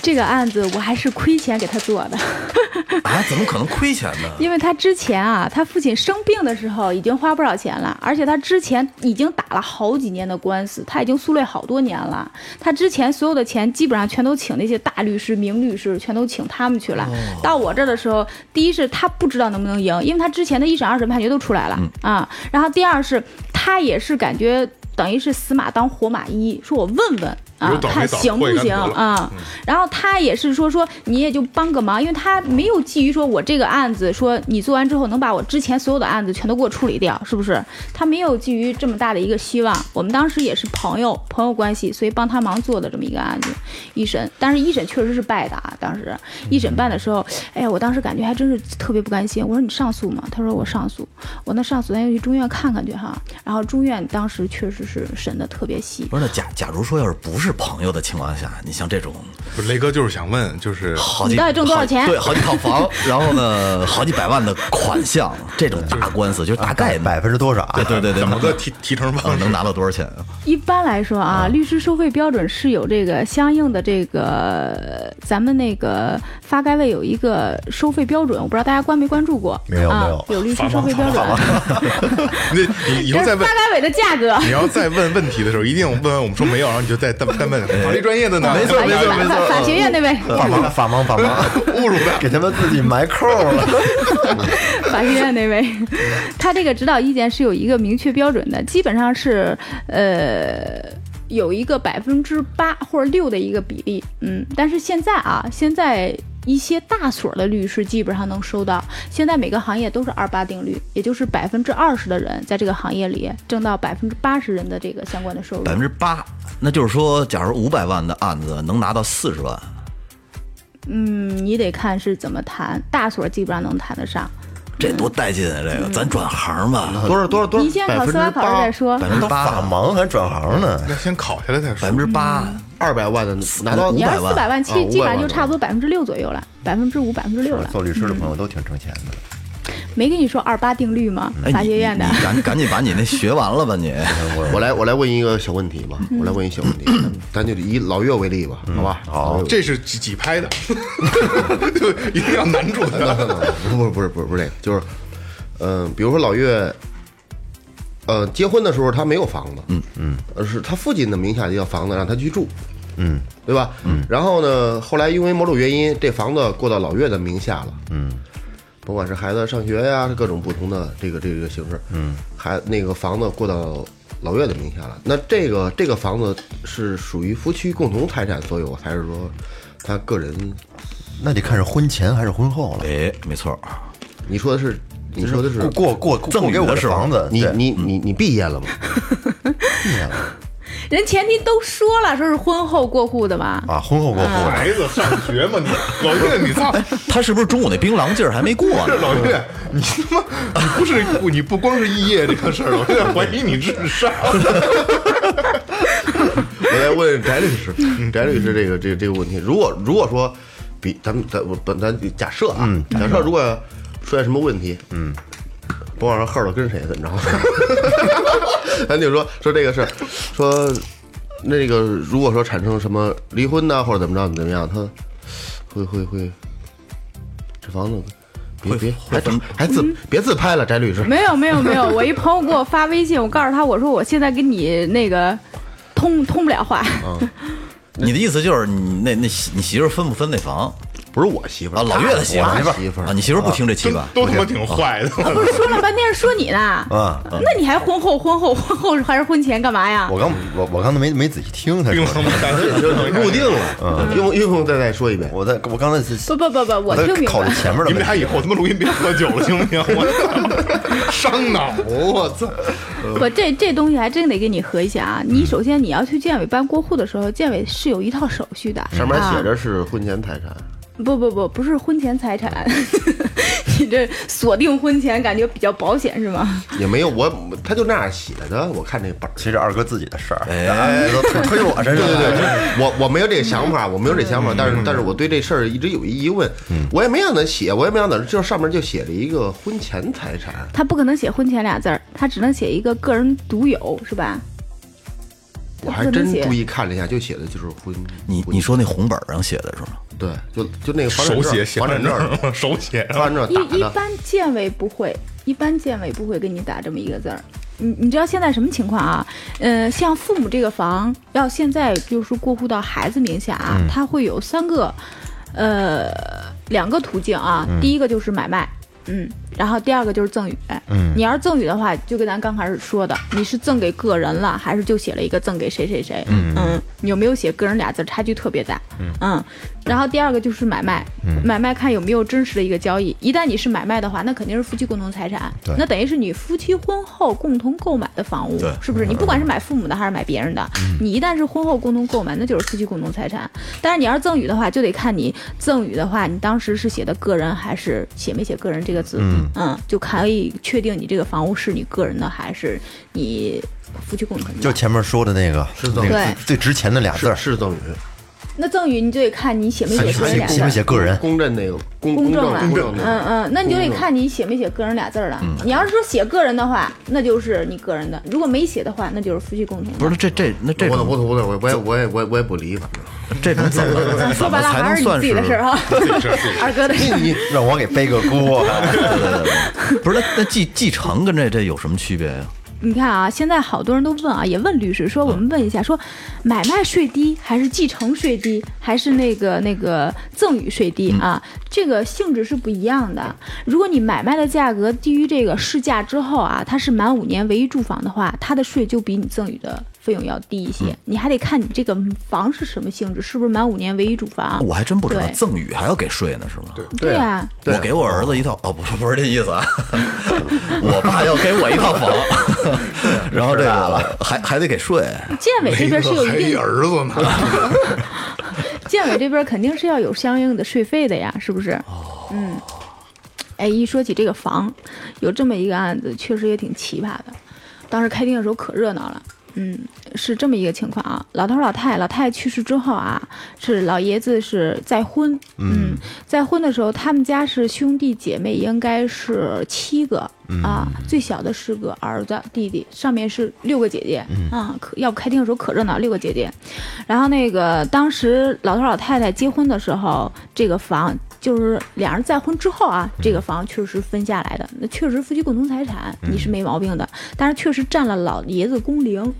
这个案子我还是亏钱给他做的。啊，怎么可能亏钱呢？因为他之前啊，他父亲生病的时候已经花不少钱了，而且他之前已经打了好几年的官司，他已经诉累好多年了。他之前所有的钱基本上全都请那些大律师、名律师，全都请他们去了。到我这儿的时候，第一是他不知道能不能赢，因为他之前的一审、二审判决都出来了、啊。然后第二是他也是感觉等于是死马当活马医，说我问问。啊看行不行啊？然后他也是说说你也就帮个忙，因为他没有基于说我这个案子说你做完之后能把我之前所有的案子全都给我处理掉，是不是？他没有基于这么大的一个希望。我们当时也是朋友朋友关系，所以帮他忙做的这么一个案子。一审，但是一审确实是败的啊。当时一审办的时候，哎呀，我当时感觉还真是特别不甘心。我说你上诉吗？他说我上诉。我那上诉咱就去中院看看去哈。然后中院当时确实是审的特别细。不是，那假假如说要是不是朋友的情况下，你像这种不是雷哥就是想问，就是好几你到底挣多少钱对，好几套房，然后呢，好几百万的款项，这种大官司就是大概百分之多少啊？对对对对，怎么个提提成方式？呃能拿到多少钱啊？一般来说啊，律师收费标准是有这个相应的这个，咱们那个发改委有一个收费标准，我不知道大家关没关注过？啊没有没有，有律师收费标准，你你以后再问发，改委的价格。你要再问问题的时候，一定问完我们说没有，然后你就再再再问 法律专业的呢？没错法没错没错法法学院那位，法盲法盲法盲，侮辱他。给他们自己埋扣了。法学院那位，他这个指导意见是有一个明确标准的，基本上是呃有一个百分之八或者六的一个比例，嗯，但是现在啊，现在。一些大所的律师基本上能收到，现在每个行业都是二八定律，也就是百分之二十的人在这个行业里挣到百分之八十人的这个相关的收入。百分之八，那就是说，假如五百万的案子能拿到四十万，嗯，你得看是怎么谈，大所基本上能谈得上。这多带劲啊！这个咱转行吧，多少多少多少？你先考司法考试再说。百分之八法，盲还转行呢？要先考下来再说。百分之八，二百万的拿到你要是500万四百万，啊500基基本上就差不多百分之六左右了，百分之五、百分之六了。做律师的朋友都挺挣钱的。没跟你说二八定律吗？法学院的你。赶赶紧把你那学完了吧你。我来我来问一个小问题吧，嗯我来问一小问题，咱就以老岳为例吧，好吧？好，这是几几拍的，就一定要难住他。不是不是不是不是这个，就是，嗯、比如说老岳，呃，结婚的时候他没有房子，嗯嗯，而是他父亲的名下的一个房子让他去住，嗯，对吧？嗯，然后呢，后来因为某种原因，这房子过到老岳的名下了，嗯，甭管是孩子上学呀，各种不同的这个这个形式，嗯，还那个房子过到老岳的名下了，那这个这个房子是属于夫妻共同财产所有，还是说他个人？那得看是婚前还是婚后了。哎，没错，你说的是，你说的是过过过赠过给我与的时候房子，你对你你你毕业了吗？人前提都说了，说是婚后过户的吧。啊，婚后过户。孩子上学嘛，你 老岳，你操！他是不是中午那槟榔劲儿还没过呢？老岳，你他妈，你不是你不光是异业这个事儿，我有点怀疑你智商。我来问翟律师，翟律师这个这个这个问题，如果如果说比咱们咱我本咱假设啊，假设如果出现什么问题，嗯，甭管说赫了跟谁的，你知道吗？咱就说说这个事儿，说那个如果说产生什么离婚呐，或者怎么着怎么样，他会会会这房子。别别，还自别自拍了，翟律师。没有没有没有，我一朋友给我发微信，我告诉他我说我现在跟你那个通通不了话。你的意思就是你那那媳你媳妇儿分不分那房？不是我媳妇儿啊，老岳的媳妇儿，媳妇儿啊，你媳妇儿不听这七吧？都他妈挺坏的。不是说了半天是说你呢？啊，那你还婚后、婚后、婚后还是婚前干嘛呀？我刚我我刚才没没仔细听他入 定了，用用不用再再说一遍？我在我刚才是不不不不，我听明白考虑。前面的你们。俩以后他妈录音别喝酒了，行不行？我操，伤脑，我操！不，这这东西还真得给你核一下啊！你首先你要去建委办过户的时候，建委是有一套手续的，上面写啊着是婚前财产，不不不，不是婚前财产，你这锁定婚前感觉比较保险是吗？也没有我，他就那样写的。我看这本儿，其实二哥自己的事儿，哎哎，都推推我身上对对。对，我我没有这个想法，我没有这想法，但是但是我对这事儿一直有一疑问，我也没让他写，我也没让他，就上面就写了一个婚前财产，他不可能写婚前俩字儿，他只能写一个个人独有是吧？我还真注意看了一下，就写的就是婚。婚你你说那红本儿上写的是吗？对，就就那个房产证手写写房产证儿，手写房产证打的，一一般建委不会，一般建委不会给你打这么一个字儿。你你知道现在什么情况啊？呃，像父母这个房要现在就是过户到孩子名下啊，它会有三个，呃，两个途径啊。第一个就是买卖，嗯，然后第二个就是赠与。嗯，你要是赠与的话，就跟咱刚开始说的，你是赠给个人了，还是就写了一个赠给谁谁谁？嗯你有没有写个人俩字儿，差距特别大。嗯然后第二个就是买卖，买卖看有没有真实的一个交易。一旦你是买卖的话，那肯定是夫妻共同财产，对那等于是你夫妻婚后共同购买的房屋，是不是？你不管是买父母的还是买别人的，你一旦是婚后共同购买，那就是夫妻共同财产。但是你要是赠与的话，就得看你赠与的话，你当时是写的个人还是写没写个人这个字，嗯就可以确定你这个房屋是你个人的还是你夫妻共同的。就前面说的那个，是赠那个对最最值钱的俩字儿，是赠与，那赠与你就得看你写没写个人俩字写没写个人？公证那个公证公证了，公证嗯，嗯，那你就得看你写没写个人俩字儿了。你要是说写个人的话，那就是你个人的；如果没写的话，那就是夫妻共同的。不是这这那这我我我我我也我也我也我也不理，反正这种怎么说白了还是你自己的事儿啊，二哥的事儿。你让我给背个锅，不是那那继继承跟这这有什么区别呀？你看啊，现在好多人都问啊，也问律师说，我们问一下，说买卖税低还是继承税低，还是那个那个赠与税低啊？这个性质是不一样的。如果你买卖的价格低于这个市价之后啊，它是满五年唯一住房的话，它的税就比你赠与的费用要低一些。你还得看你这个房是什么性质，是不是满五年唯一住房？我还真不知道赠与还要给税呢，是吗？对。对呀、对我给我儿子一套哦，不是不是这意思啊，我爸要给我一套房，然后这个还还得给税，建委这边是有一一定，儿子呢，建委这边肯定是要有相应的税费的呀，是不是？嗯。哎，一说起这个房，有这么一个案子，确实也挺奇葩的。当时开庭的时候可热闹了。嗯，是这么一个情况啊。老头老太，老太太去世之后啊，是老爷子是再婚。嗯，再婚的时候，他们家是兄弟姐妹，应该是七个啊，最小的是个儿子弟弟，上面是六个姐姐啊。可要不开庭的时候可热闹，六个姐姐。然后那个当时老头老太太结婚的时候，这个房就是两人再婚之后啊，这个房确实分下来的，那确实夫妻共同财产，你是没毛病的。但是确实占了老爷子工龄。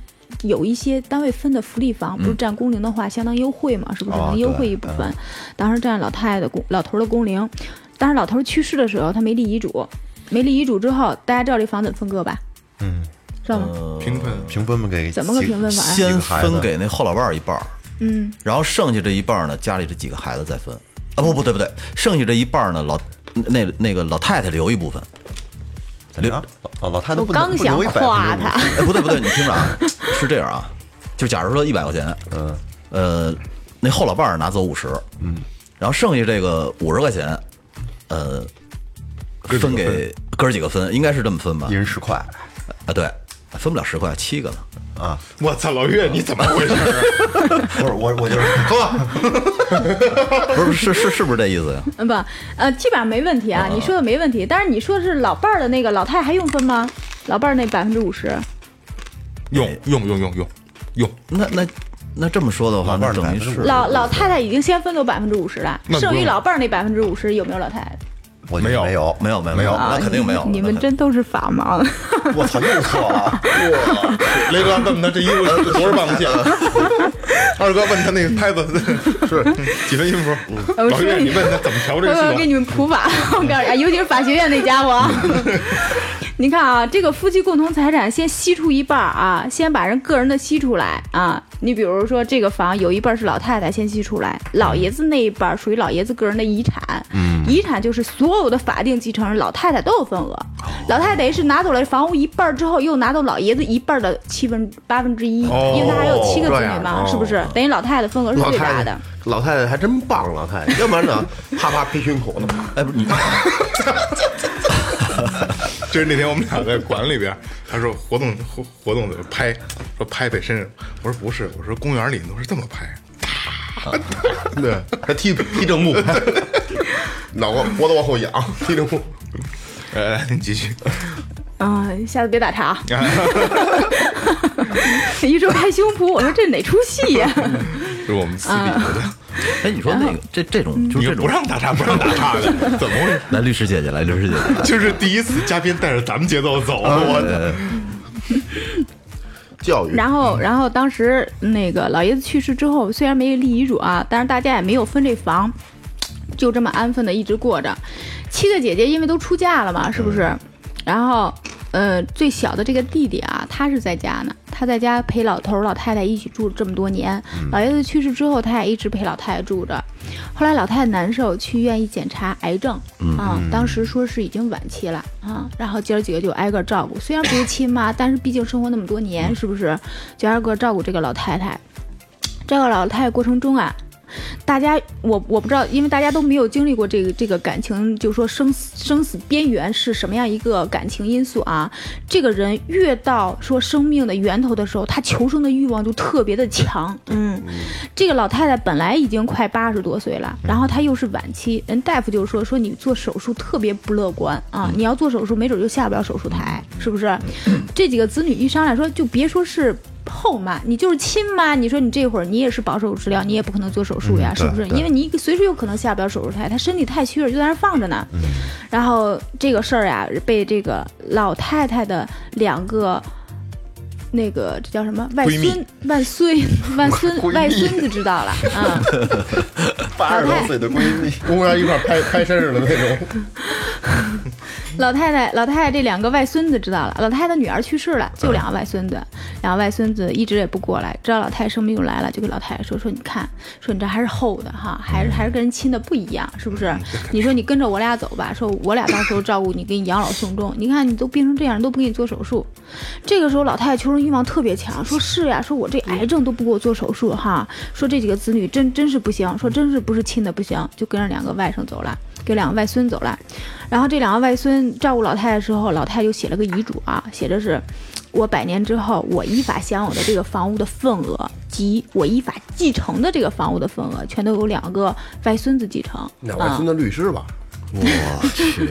有一些单位分的福利房，不是占工龄的话，相当优惠嘛，是不是哦能优惠一部分？当时占老太太的工，老头儿的工龄。当时老头儿去世的时候，他没立遗嘱，没立遗嘱之后，大家知道这房怎么分割吧？嗯，知道吗？平分平分给怎么个平分法先分给那后老伴儿一半儿，嗯，然后剩下这一半儿呢，家里这几个孩子再分。啊，不不对不对，剩下这一半呢，老那那个老太太留一部分。留啊老老太太我不能刚想不留一百夸他分之，哎，不对不对，你听着啊，是这样啊，就假如说一百块钱，嗯，呃，那后老伴儿拿走五十，嗯，然后剩下这个五十块钱，呃，分给哥儿几个分，应该是这么分吧。一？人十块。啊，对，分不了十块，七个呢。啊，我操，老岳你怎么回事？不是我我就是喝，不是是是是不是这意思呀？嗯不，呃，基本上没问题啊，你说的没问题。但是你说的是老伴儿的那个老太太还用分吗？老伴儿那百分之五十，用用用用用用，那那那这么说的话，老伴儿的那等于是老老太太已经先分走百分之五十了，剩余老伴儿那百分之五十有没有老太太？我没有没有，没有，没有，没有，啊那肯定没有。你们真都是法盲。我操，又错了。雷哥问问他这衣服多少磅的线？二哥问他那个拍子是几分音符？老岳，你问他怎么调这个？我给你们普法，我告诉你啊，尤其是法学院那家伙啊。你看啊，这个夫妻共同财产先析出一半儿啊，先把人个人的析出来啊。你比如说这个房有一半是老太太先析出来，老爷子那一半属于老爷子个人的遗产，嗯，遗产就是所有的法定继承人老太太都有份额，老太太等于是拿走了房屋一半之后，又拿走老爷子一半的七分八分之一，哦因为他还有七个子女嘛，哦是不是？等于老太太的份额是老太太最大的。，老太太还真棒，老太太，要不然呢，啪啪 拍胸口呢。哎，不是你，就是那天我们俩在馆里边，他说活动活活动怎么拍，说拍拍身上，我说不是，我说公园里都是这么拍，对，他踢踢正步，脑瓜脖子往后仰，踢正步。来来，你继续。嗯，下次别打岔啊！一说拍胸脯，我说这哪出戏呀、是我们私底下的，哎，你说那个这这种就是这种不，让打岔，不让打岔的，怎么回事？来律师姐姐，来律师姐姐，就是第一次嘉宾带着咱们节奏走，我教育，然后，然后当时那个老爷子去世之后，虽然没立遗嘱啊，但是大家也没有分这房，就这么安分的一直过着。七个姐姐因为都出嫁了嘛，是不是？然后，呃，最小的这个弟弟啊，他是在家呢，他在家陪老头儿老太太一起住了这么多年。老爷子去世之后，他也一直陪老太太住着。后来老太太难受，去医院一检查，癌症，啊，当时说是已经晚期了啊。然后姐儿几个就挨个照顾，虽然不是亲妈，但是毕竟生活那么多年，是不是？就挨个照顾这个老太太。这个老太太过程中啊，大家我我不知道，因为大家都没有经历过这个这个感情，就是说生死生死边缘是什么样一个感情因素啊？这个人越到说生命的源头的时候，他求生的欲望就特别的强。嗯，这个老太太本来已经快八十多岁了，然后她又是晚期，人大夫就说说你做手术特别不乐观啊，你要做手术没准就下不了手术台，是不是？这几个子女一商量说，就别说是。后妈，你就是亲妈，你说你这会儿你也是保守治疗，你也不可能做手术呀，是不是？因为你随时有可能下不了手术台，她身体太虚弱，就在那儿放着呢。然后这个事儿呀，被这个老太太的两个。那个这叫什么外孙、外孙、外孙、外孙子知道了 啊！八十多岁的闺蜜，公园一块拍拍身上的那种。老太太，老太太这两个外孙子知道了，老太太女儿去世了，就两个外孙子，两个外孙子一直也不过来，知道老太太生病又来了，就跟老太太说说，你看，说你这还是厚的哈，还是还是跟人亲的不一样，是不是？你说你跟着我俩走吧，说我俩到时候照顾你，给你养老送终，你看你都病成这样，都不给你做手术。这个时候老太太求生欲望特别强，说是呀，说我这癌症都不给我做手术哈，说这几个子女真真是不行，说真是不是亲的不行，就跟着两个外甥走了，跟两个外孙走了。然后这两个外孙照顾老太太的时候，老太太就写了个遗嘱啊，写的是我百年之后，我依法享有的这个房屋的份额及我依法继承的这个房屋的份额，全都由两个外孙子继承。啊两外孙的律师吧，我去，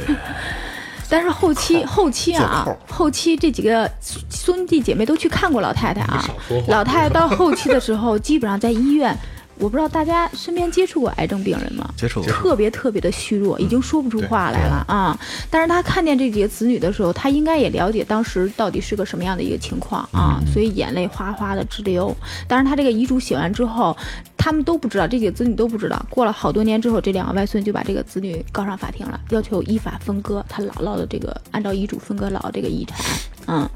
但是后期后期啊，后期这几个兄弟姐妹都去看过老太太啊。老太太到后期的时候，基本上在医院，我不知道大家身边接触过癌症病人吗？接触过特别特别的虚弱，已经说不出话来了啊！但是他看见这几个子女的时候，他应该也了解当时到底是个什么样的一个情况啊，所以眼泪哗哗的直流。但是，他这个遗嘱写完之后，他们都不知道，这几个子女都不知道。过了好多年之后，这两个外孙就把这个子女告上法庭了，要求依法分割他姥姥的这个按照遗嘱分割姥姥这个遗产。嗯，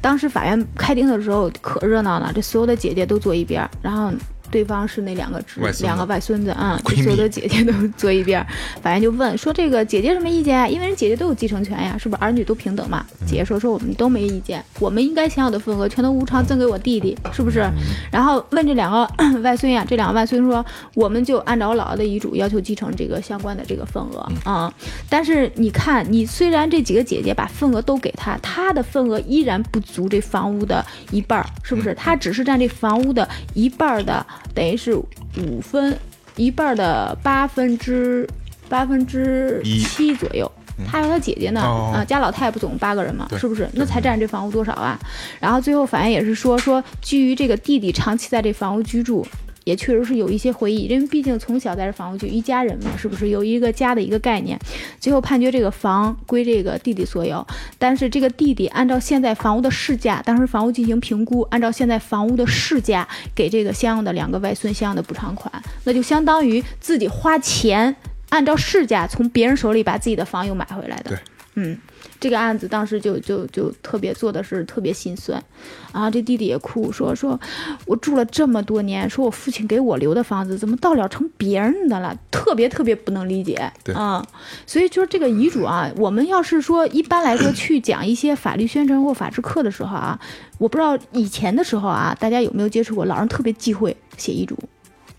当时法院开庭的时候可热闹了，这所有的姐姐都坐一边儿，然后。对方是那两个侄两个外孙子啊，所有的姐姐都坐一边儿，法院就问说这个姐姐什么意见啊？因为人姐姐都有继承权呀，是不是儿女都平等嘛？姐姐说说我们都没意见，我们应该享有的份额全都无偿赠给我弟弟，是不是？然后问这两个外孙呀，这两个外孙说，我们就按照我姥姥的遗嘱要求继承这个相关的这个份额啊、但是你看，你虽然这几个姐姐把份额都给他，他的份额依然不足这房屋的一半儿，是不是？他只是占这房屋的一半儿的，等于是五分一半儿的八分之八分之七左右。他和他姐姐呢，哦啊，家老太不总八个人嘛，是不是？那才占这房屋多少啊？然后最后法院也是说说，基于这个弟弟长期在这房屋居住，也确实是有一些回忆，因为毕竟从小在这房屋就一家人嘛，是不是有一个家的一个概念？最后判决这个房归这个弟弟所有，但是这个弟弟按照现在房屋的市价，当时房屋进行评估，按照现在房屋的市价给这个相应的两个外孙相应的补偿款，那就相当于自己花钱按照市价从别人手里把自己的房又买回来的。对，嗯，这个案子当时就就就特别做的是特别心酸，啊，这弟弟也哭说说，我住了这么多年，说我父亲给我留的房子怎么到了成别人的了，特别特别不能理解，对。啊，所以就是这个遗嘱啊，我们要是说一般来说去讲一些法律宣传或法制课的时候啊，我不知道以前的时候啊，大家有没有接触过，老人特别忌讳写遗嘱，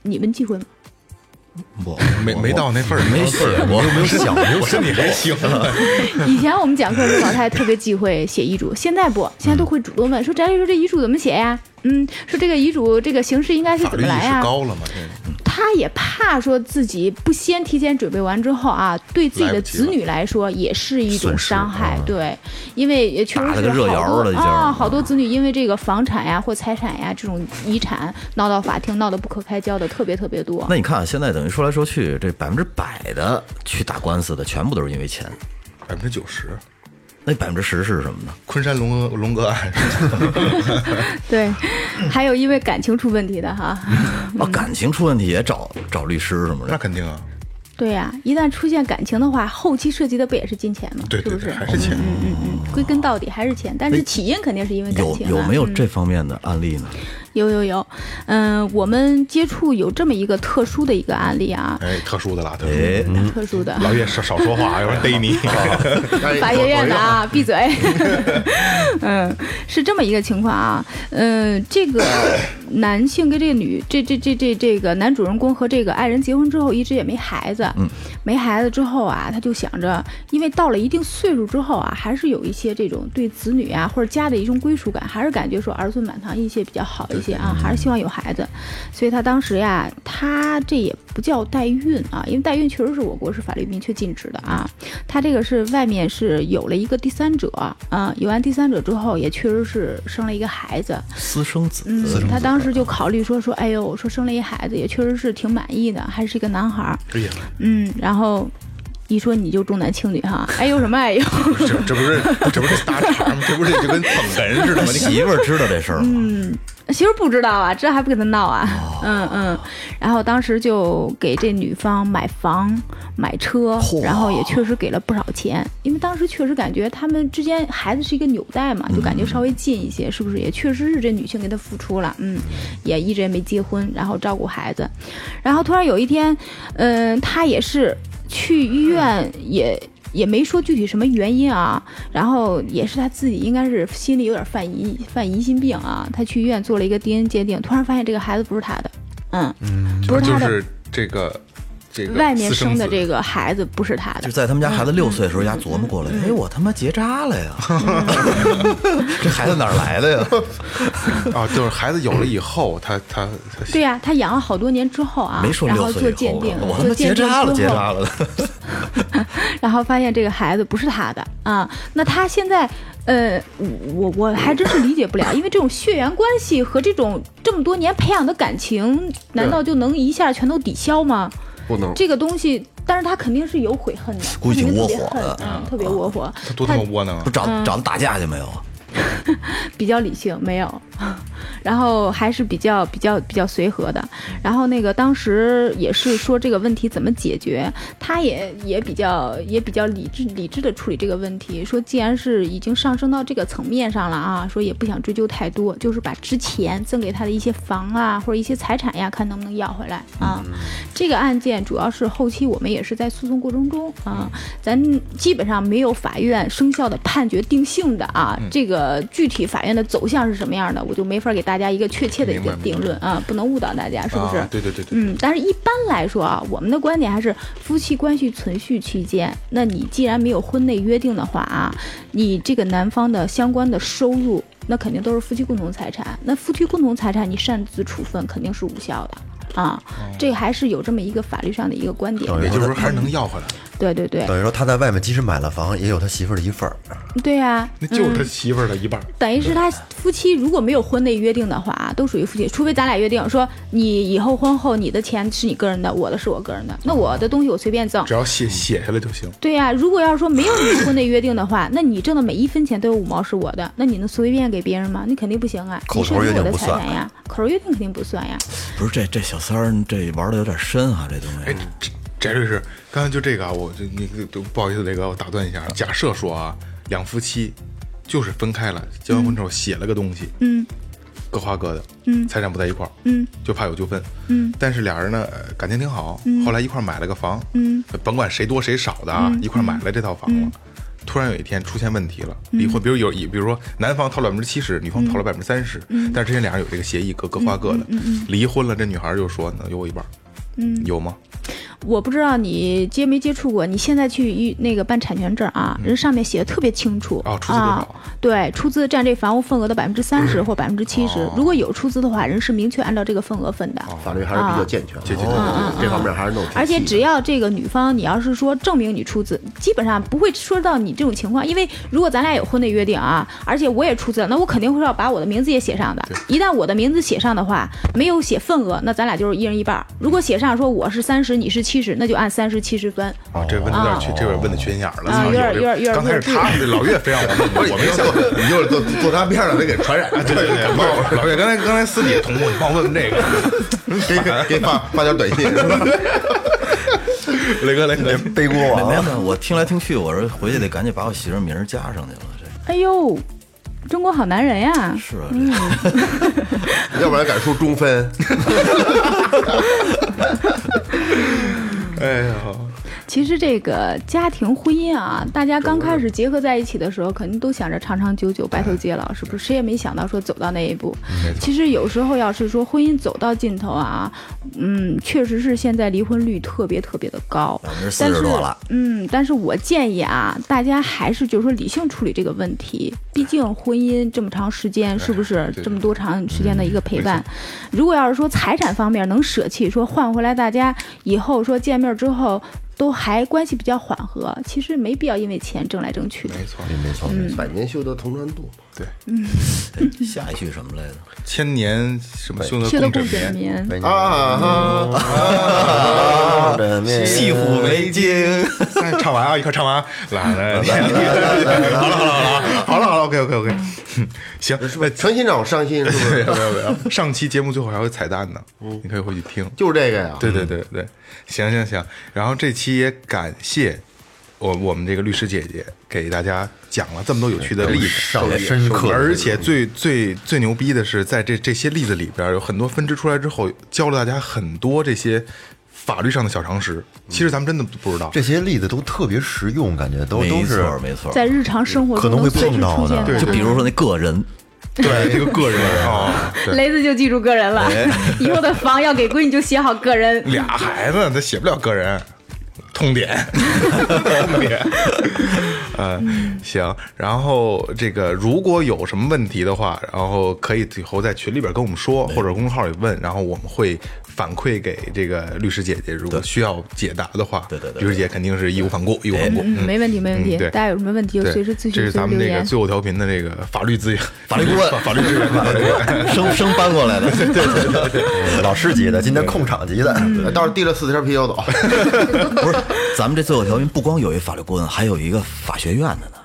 你们忌讳吗？不没没到那份儿，没写过，没有想，我身体还行，以前我们讲课的时候，老太太特别忌讳写遗嘱，现在不，现在都会主动问说：“翟律师，这遗嘱怎么写呀？”嗯，说这个遗嘱这个形式应该是怎么来呀？高了嘛？现在他也怕说自己不先提前准备完之后啊，对自己的子女来说也是一种伤害。对，因为也确实是打了个热窑好多啊，好多子女因为这个房产呀或财产呀这种遗产闹到法庭，闹得不可开交的特别特别多。那你看啊，现在等于说来说去，这百分之百的去打官司的，全部都是因为钱。百分之九十，那百分之十是什么呢？昆山龙哥龙哥案，对，还有因为感情出问题的哈。哦，感情出问题也找找律师什么的。那肯定啊，对呀、一旦出现感情的话，后期涉及的不也是金钱吗？对对对，是不是？还是钱。嗯嗯嗯，归根到底还是钱，但是起因肯定是因为感情、啊。有没有嗯这方面的案例呢？有有有，嗯、我们接触有这么一个特殊的一个案例啊，哎，特殊的啦，特殊哎的。，特殊的。老岳少少说话，要不然逮你。法学院的啊，闭嘴。嗯，是这么一个情况啊。嗯，这个 男性跟这个女，这这这这这个男主人公和这个爱人结婚之后，一直也没孩子。嗯，没孩子之后啊，他就想着，因为到了一定岁数之后啊，还是有一些这种对子女啊或者家的一种归属感，还是感觉说儿孙满堂一些比较好一些啊，还是希望有孩子。所以他当时呀，他这也不叫代孕啊，因为代孕确实是我国是法律明确禁止的啊。他这个是外面是有了一个第三者啊，有完第三者之后，也确实是生了一个孩子。私生子，嗯，他当时就考虑说说，哎呦，说生了一孩子，也确实是挺满意的，还是一个男孩儿。哎呀，嗯，然后一说你就重男轻女哈，哎呦什么哎呦，这这不是这不是打岔吗？这不是就跟捧哏似的吗？你媳妇儿知道这事儿吗？嗯媳妇儿不知道啊，这还不跟他闹啊？嗯嗯，然后当时就给这女方买房、买车，然后也确实给了不少钱，因为当时确实感觉他们之间孩子是一个纽带嘛，就感觉稍微近一些，是不是？也确实是这女性给他付出了，嗯，也一直也没结婚，然后照顾孩子，然后突然有一天，嗯、他也是去医院也。也没说具体什么原因啊，然后也是他自己应该是心里有点犯疑犯疑心病啊，他去医院做了一个 DNA 鉴定，突然发现这个孩子不是他的，嗯，不是他的，就是这个这个外面生的这个孩子不是他的就，在他们家孩子六岁的时候，丫琢磨过来，哎，我他妈结扎了呀！这孩子哪儿来的呀？啊，就是孩子有了以后，他他他对呀、他养了好多年之后啊，没说然后六岁以后做鉴定，我他妈做鉴定结扎了，之后结扎了。然后发现这个孩子不是他的啊，那他现在，呃，我我还真是理解不了，因为这种血缘关系和这种这么多年培养的感情，难道就能一下全都抵消吗？不能这个东西，但是他肯定是有悔恨的，估计挺他肯定特别恨窝火的嗯，特别窝火。他多他妈窝囊啊不！找找他打架去没有？比较理性，没有，然后还是比较比较比较随和的。然后那个当时也是说这个问题怎么解决，他也也比较也比较理智理智的处理这个问题。说既然是已经上升到这个层面上了啊，说也不想追究太多，就是把之前赠给他的一些房啊或者一些财产呀，看能不能要回来啊。这个案件主要是后期我们也是在诉讼过程中啊，咱基本上没有法院生效的判决定性的啊，这个具体法院的走向是什么样的，我就没法给大家一个确切的一个定论啊，不能误导大家，是不是？啊对对对对，嗯，但是一般来说啊，我们的观点还是夫妻关系存续期间，那你既然没有婚内约定的话啊，你这个男方的相关的收入，那肯定都是夫妻共同财产。那夫妻共同财产，你擅自处分肯定是无效的啊。这还是有这么一个法律上的一个观点。也就是说还是能要回来。对对对等于说他在外面即使买了房，也有他媳妇儿的一份儿。对呀、那就是他媳妇儿的一半儿。等于是他夫妻如果没有婚内约定的话，啊，都属于夫妻，除非咱俩约定说你以后婚后你的钱是你个人的，我的是我个人的，那我的东西我随便挣只。要写写下来就行。对呀、如果要是说没有你婚内约定的话，那你挣的每一分钱都有五毛是我的，那你能随便给别人吗？你肯定不行啊！口头约你是我的定不算财产呀，口头约定肯定不算呀。不是这这小三儿这玩的有点深啊，这东哎西。，翟翟律师，刚才就这个啊，我就你都不好意思，雷哥，我打断一下。假设说啊，两夫妻就是分开了，结完婚之后写了个东西，嗯。各花各的，嗯。财产不在一块儿，嗯。就怕有纠纷，嗯。但是俩人呢呃感情挺好，后来一块儿买了个房，嗯。甭管谁多谁少的啊，一块儿买了这套房了。突然有一天出现问题了，离婚，比如有，比如说男方掏了百分之七十，女方掏了百分之三十，但是之前俩人有这个协议，各各花各的。离婚了，这女孩就说呢，有我一半儿，嗯，有吗？我不知道你接没接触过，你现在去一那个办产权证啊，人上面写的特别清楚哦出资多少啊，对，出资占这房屋份额的百分之三十或百分之七十，如果有出资的话，人是明确按照这个份额分的。法律还是比较健全的，健全哦这方面还是弄挺细的。而且只要这个女方，你要是说证明你出资，基本上不会说到你这种情况，因为如果咱俩有婚内约定啊，而且我也出资了，那我肯定会要把我的名字也写上的。一旦我的名字写上的话，没有写份额，那咱俩就是一人一半。如果写上说我是三十，你是七十，那就按三十七十分。啊，这问的有点缺，这有点问的缺心眼儿了。啊有点这有点有点刚开始他老岳非让我问，我没想到。你就是坐坐他边上得给传染上，对对对，老老岳刚才刚才私底下捅我，你帮我问问这个。给给给发发点短信是吧？雷哥，雷哥，背锅没没王，有，我听来听去，我说回去得赶紧把我媳妇名儿加上去了。这哎呦，中国好男人呀！是啊，这 要不然敢说中分。哎呀，其实这个家庭婚姻啊，大家刚开始结合在一起的时候，肯定都想着长长久久、白头偕老，是不是？谁也没想到说走到那一步。其实有时候要是说婚姻走到尽头啊，嗯，确实是现在离婚率特别特别的高，但是。嗯，但是我建议啊，大家还是就是说理性处理这个问题。毕竟婚姻这么长时间，是不是这么多长时间的一个陪伴？如果要是说财产方面能舍弃，说换回来大家以后说见面之后都还关系比较缓和，其实没必要因为钱争来争去。的。没错，没错，嗯。百年修得同船渡，对，下一句什么来着？千年什么修得共枕枕眠，眠，啊啊，这面细虎为经。哎唱完啊，一块儿唱完，来来来，好了好了好了好了好了，OK OK OK，行，那诚心让我伤心，是不是？没有没有没有，上期节目最后还有彩蛋呢，你可以回去听。就是这个呀。对对对对，行行行，然后这期也感谢我我们这个律师姐姐给大家讲了这么多有趣的例子，上来深刻，而且最最最牛逼的是，在这这些例子里边，有很多分支出来之后，教了大家很多这些法律上的小常识。其实咱们真的不知道。这些例子都特别实用，感觉都都没是错没错。在日常生活中可能会碰到的对就比如说那个人，对这个个人 啊，雷子就记住个人了，以后的房要给闺女就写好个人。俩孩子他写不了个人。痛点，痛点，呃，行。然后这个如果有什么问题的话，然后可以以后在群里边跟我们说，或者公众号里问，然后我们会反馈给这个律师姐姐。如果需要解答的话，对对对律师姐肯定是义无反顾，义无反顾。嗯，没问题，没问题。对大家有什么问题就，随时咨询，这是咱们这个。最后调频的这个法律资源、法律顾问法律资源、法律资源。生生搬过来的。对对对老师级的，今天控场级的，哎到时候提了四条啤酒走，不是，咱们这最后调频不光有一法律顾问，还有一个法学院的呢。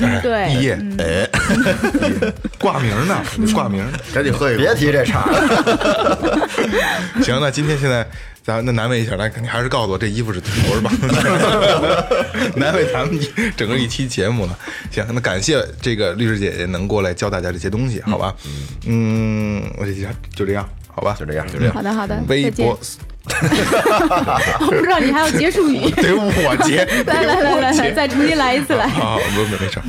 哎对毕业，哎，挂名呢，挂名。赶紧喝一口。别提这茬了。行，那今天现在咱那难为一下，来，你还是告诉我这衣服是头是吧？难为咱们整个一期节目了。行，那感谢这个律师姐姐能过来教大家这些东西，好吧？嗯，我这期就这样，好吧？就这样就这样。好的，好的，微再见博。我不知道你还要结束语。得我结，来来来来来，再重新来一次来。啊，没没没事儿。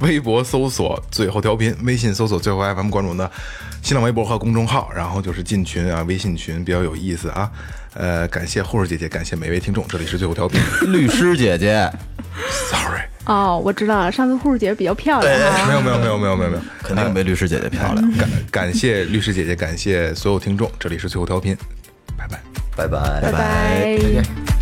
微博搜索最后调频，微信搜索最后 FM，关注我们的新浪微博和公众号，然后就是进群啊，微信群比较有意思啊。呃，感谢护士姐姐，感谢每位听众，这里是最后调频。律师姐姐 Sorry，哦，我知道了，上次护士姐姐比较漂亮啊。没有没有没有没有没有没有，肯定没律师姐姐漂亮。感感谢律师姐姐，感谢所有听众，这里是最后调频，拜拜。拜拜拜拜。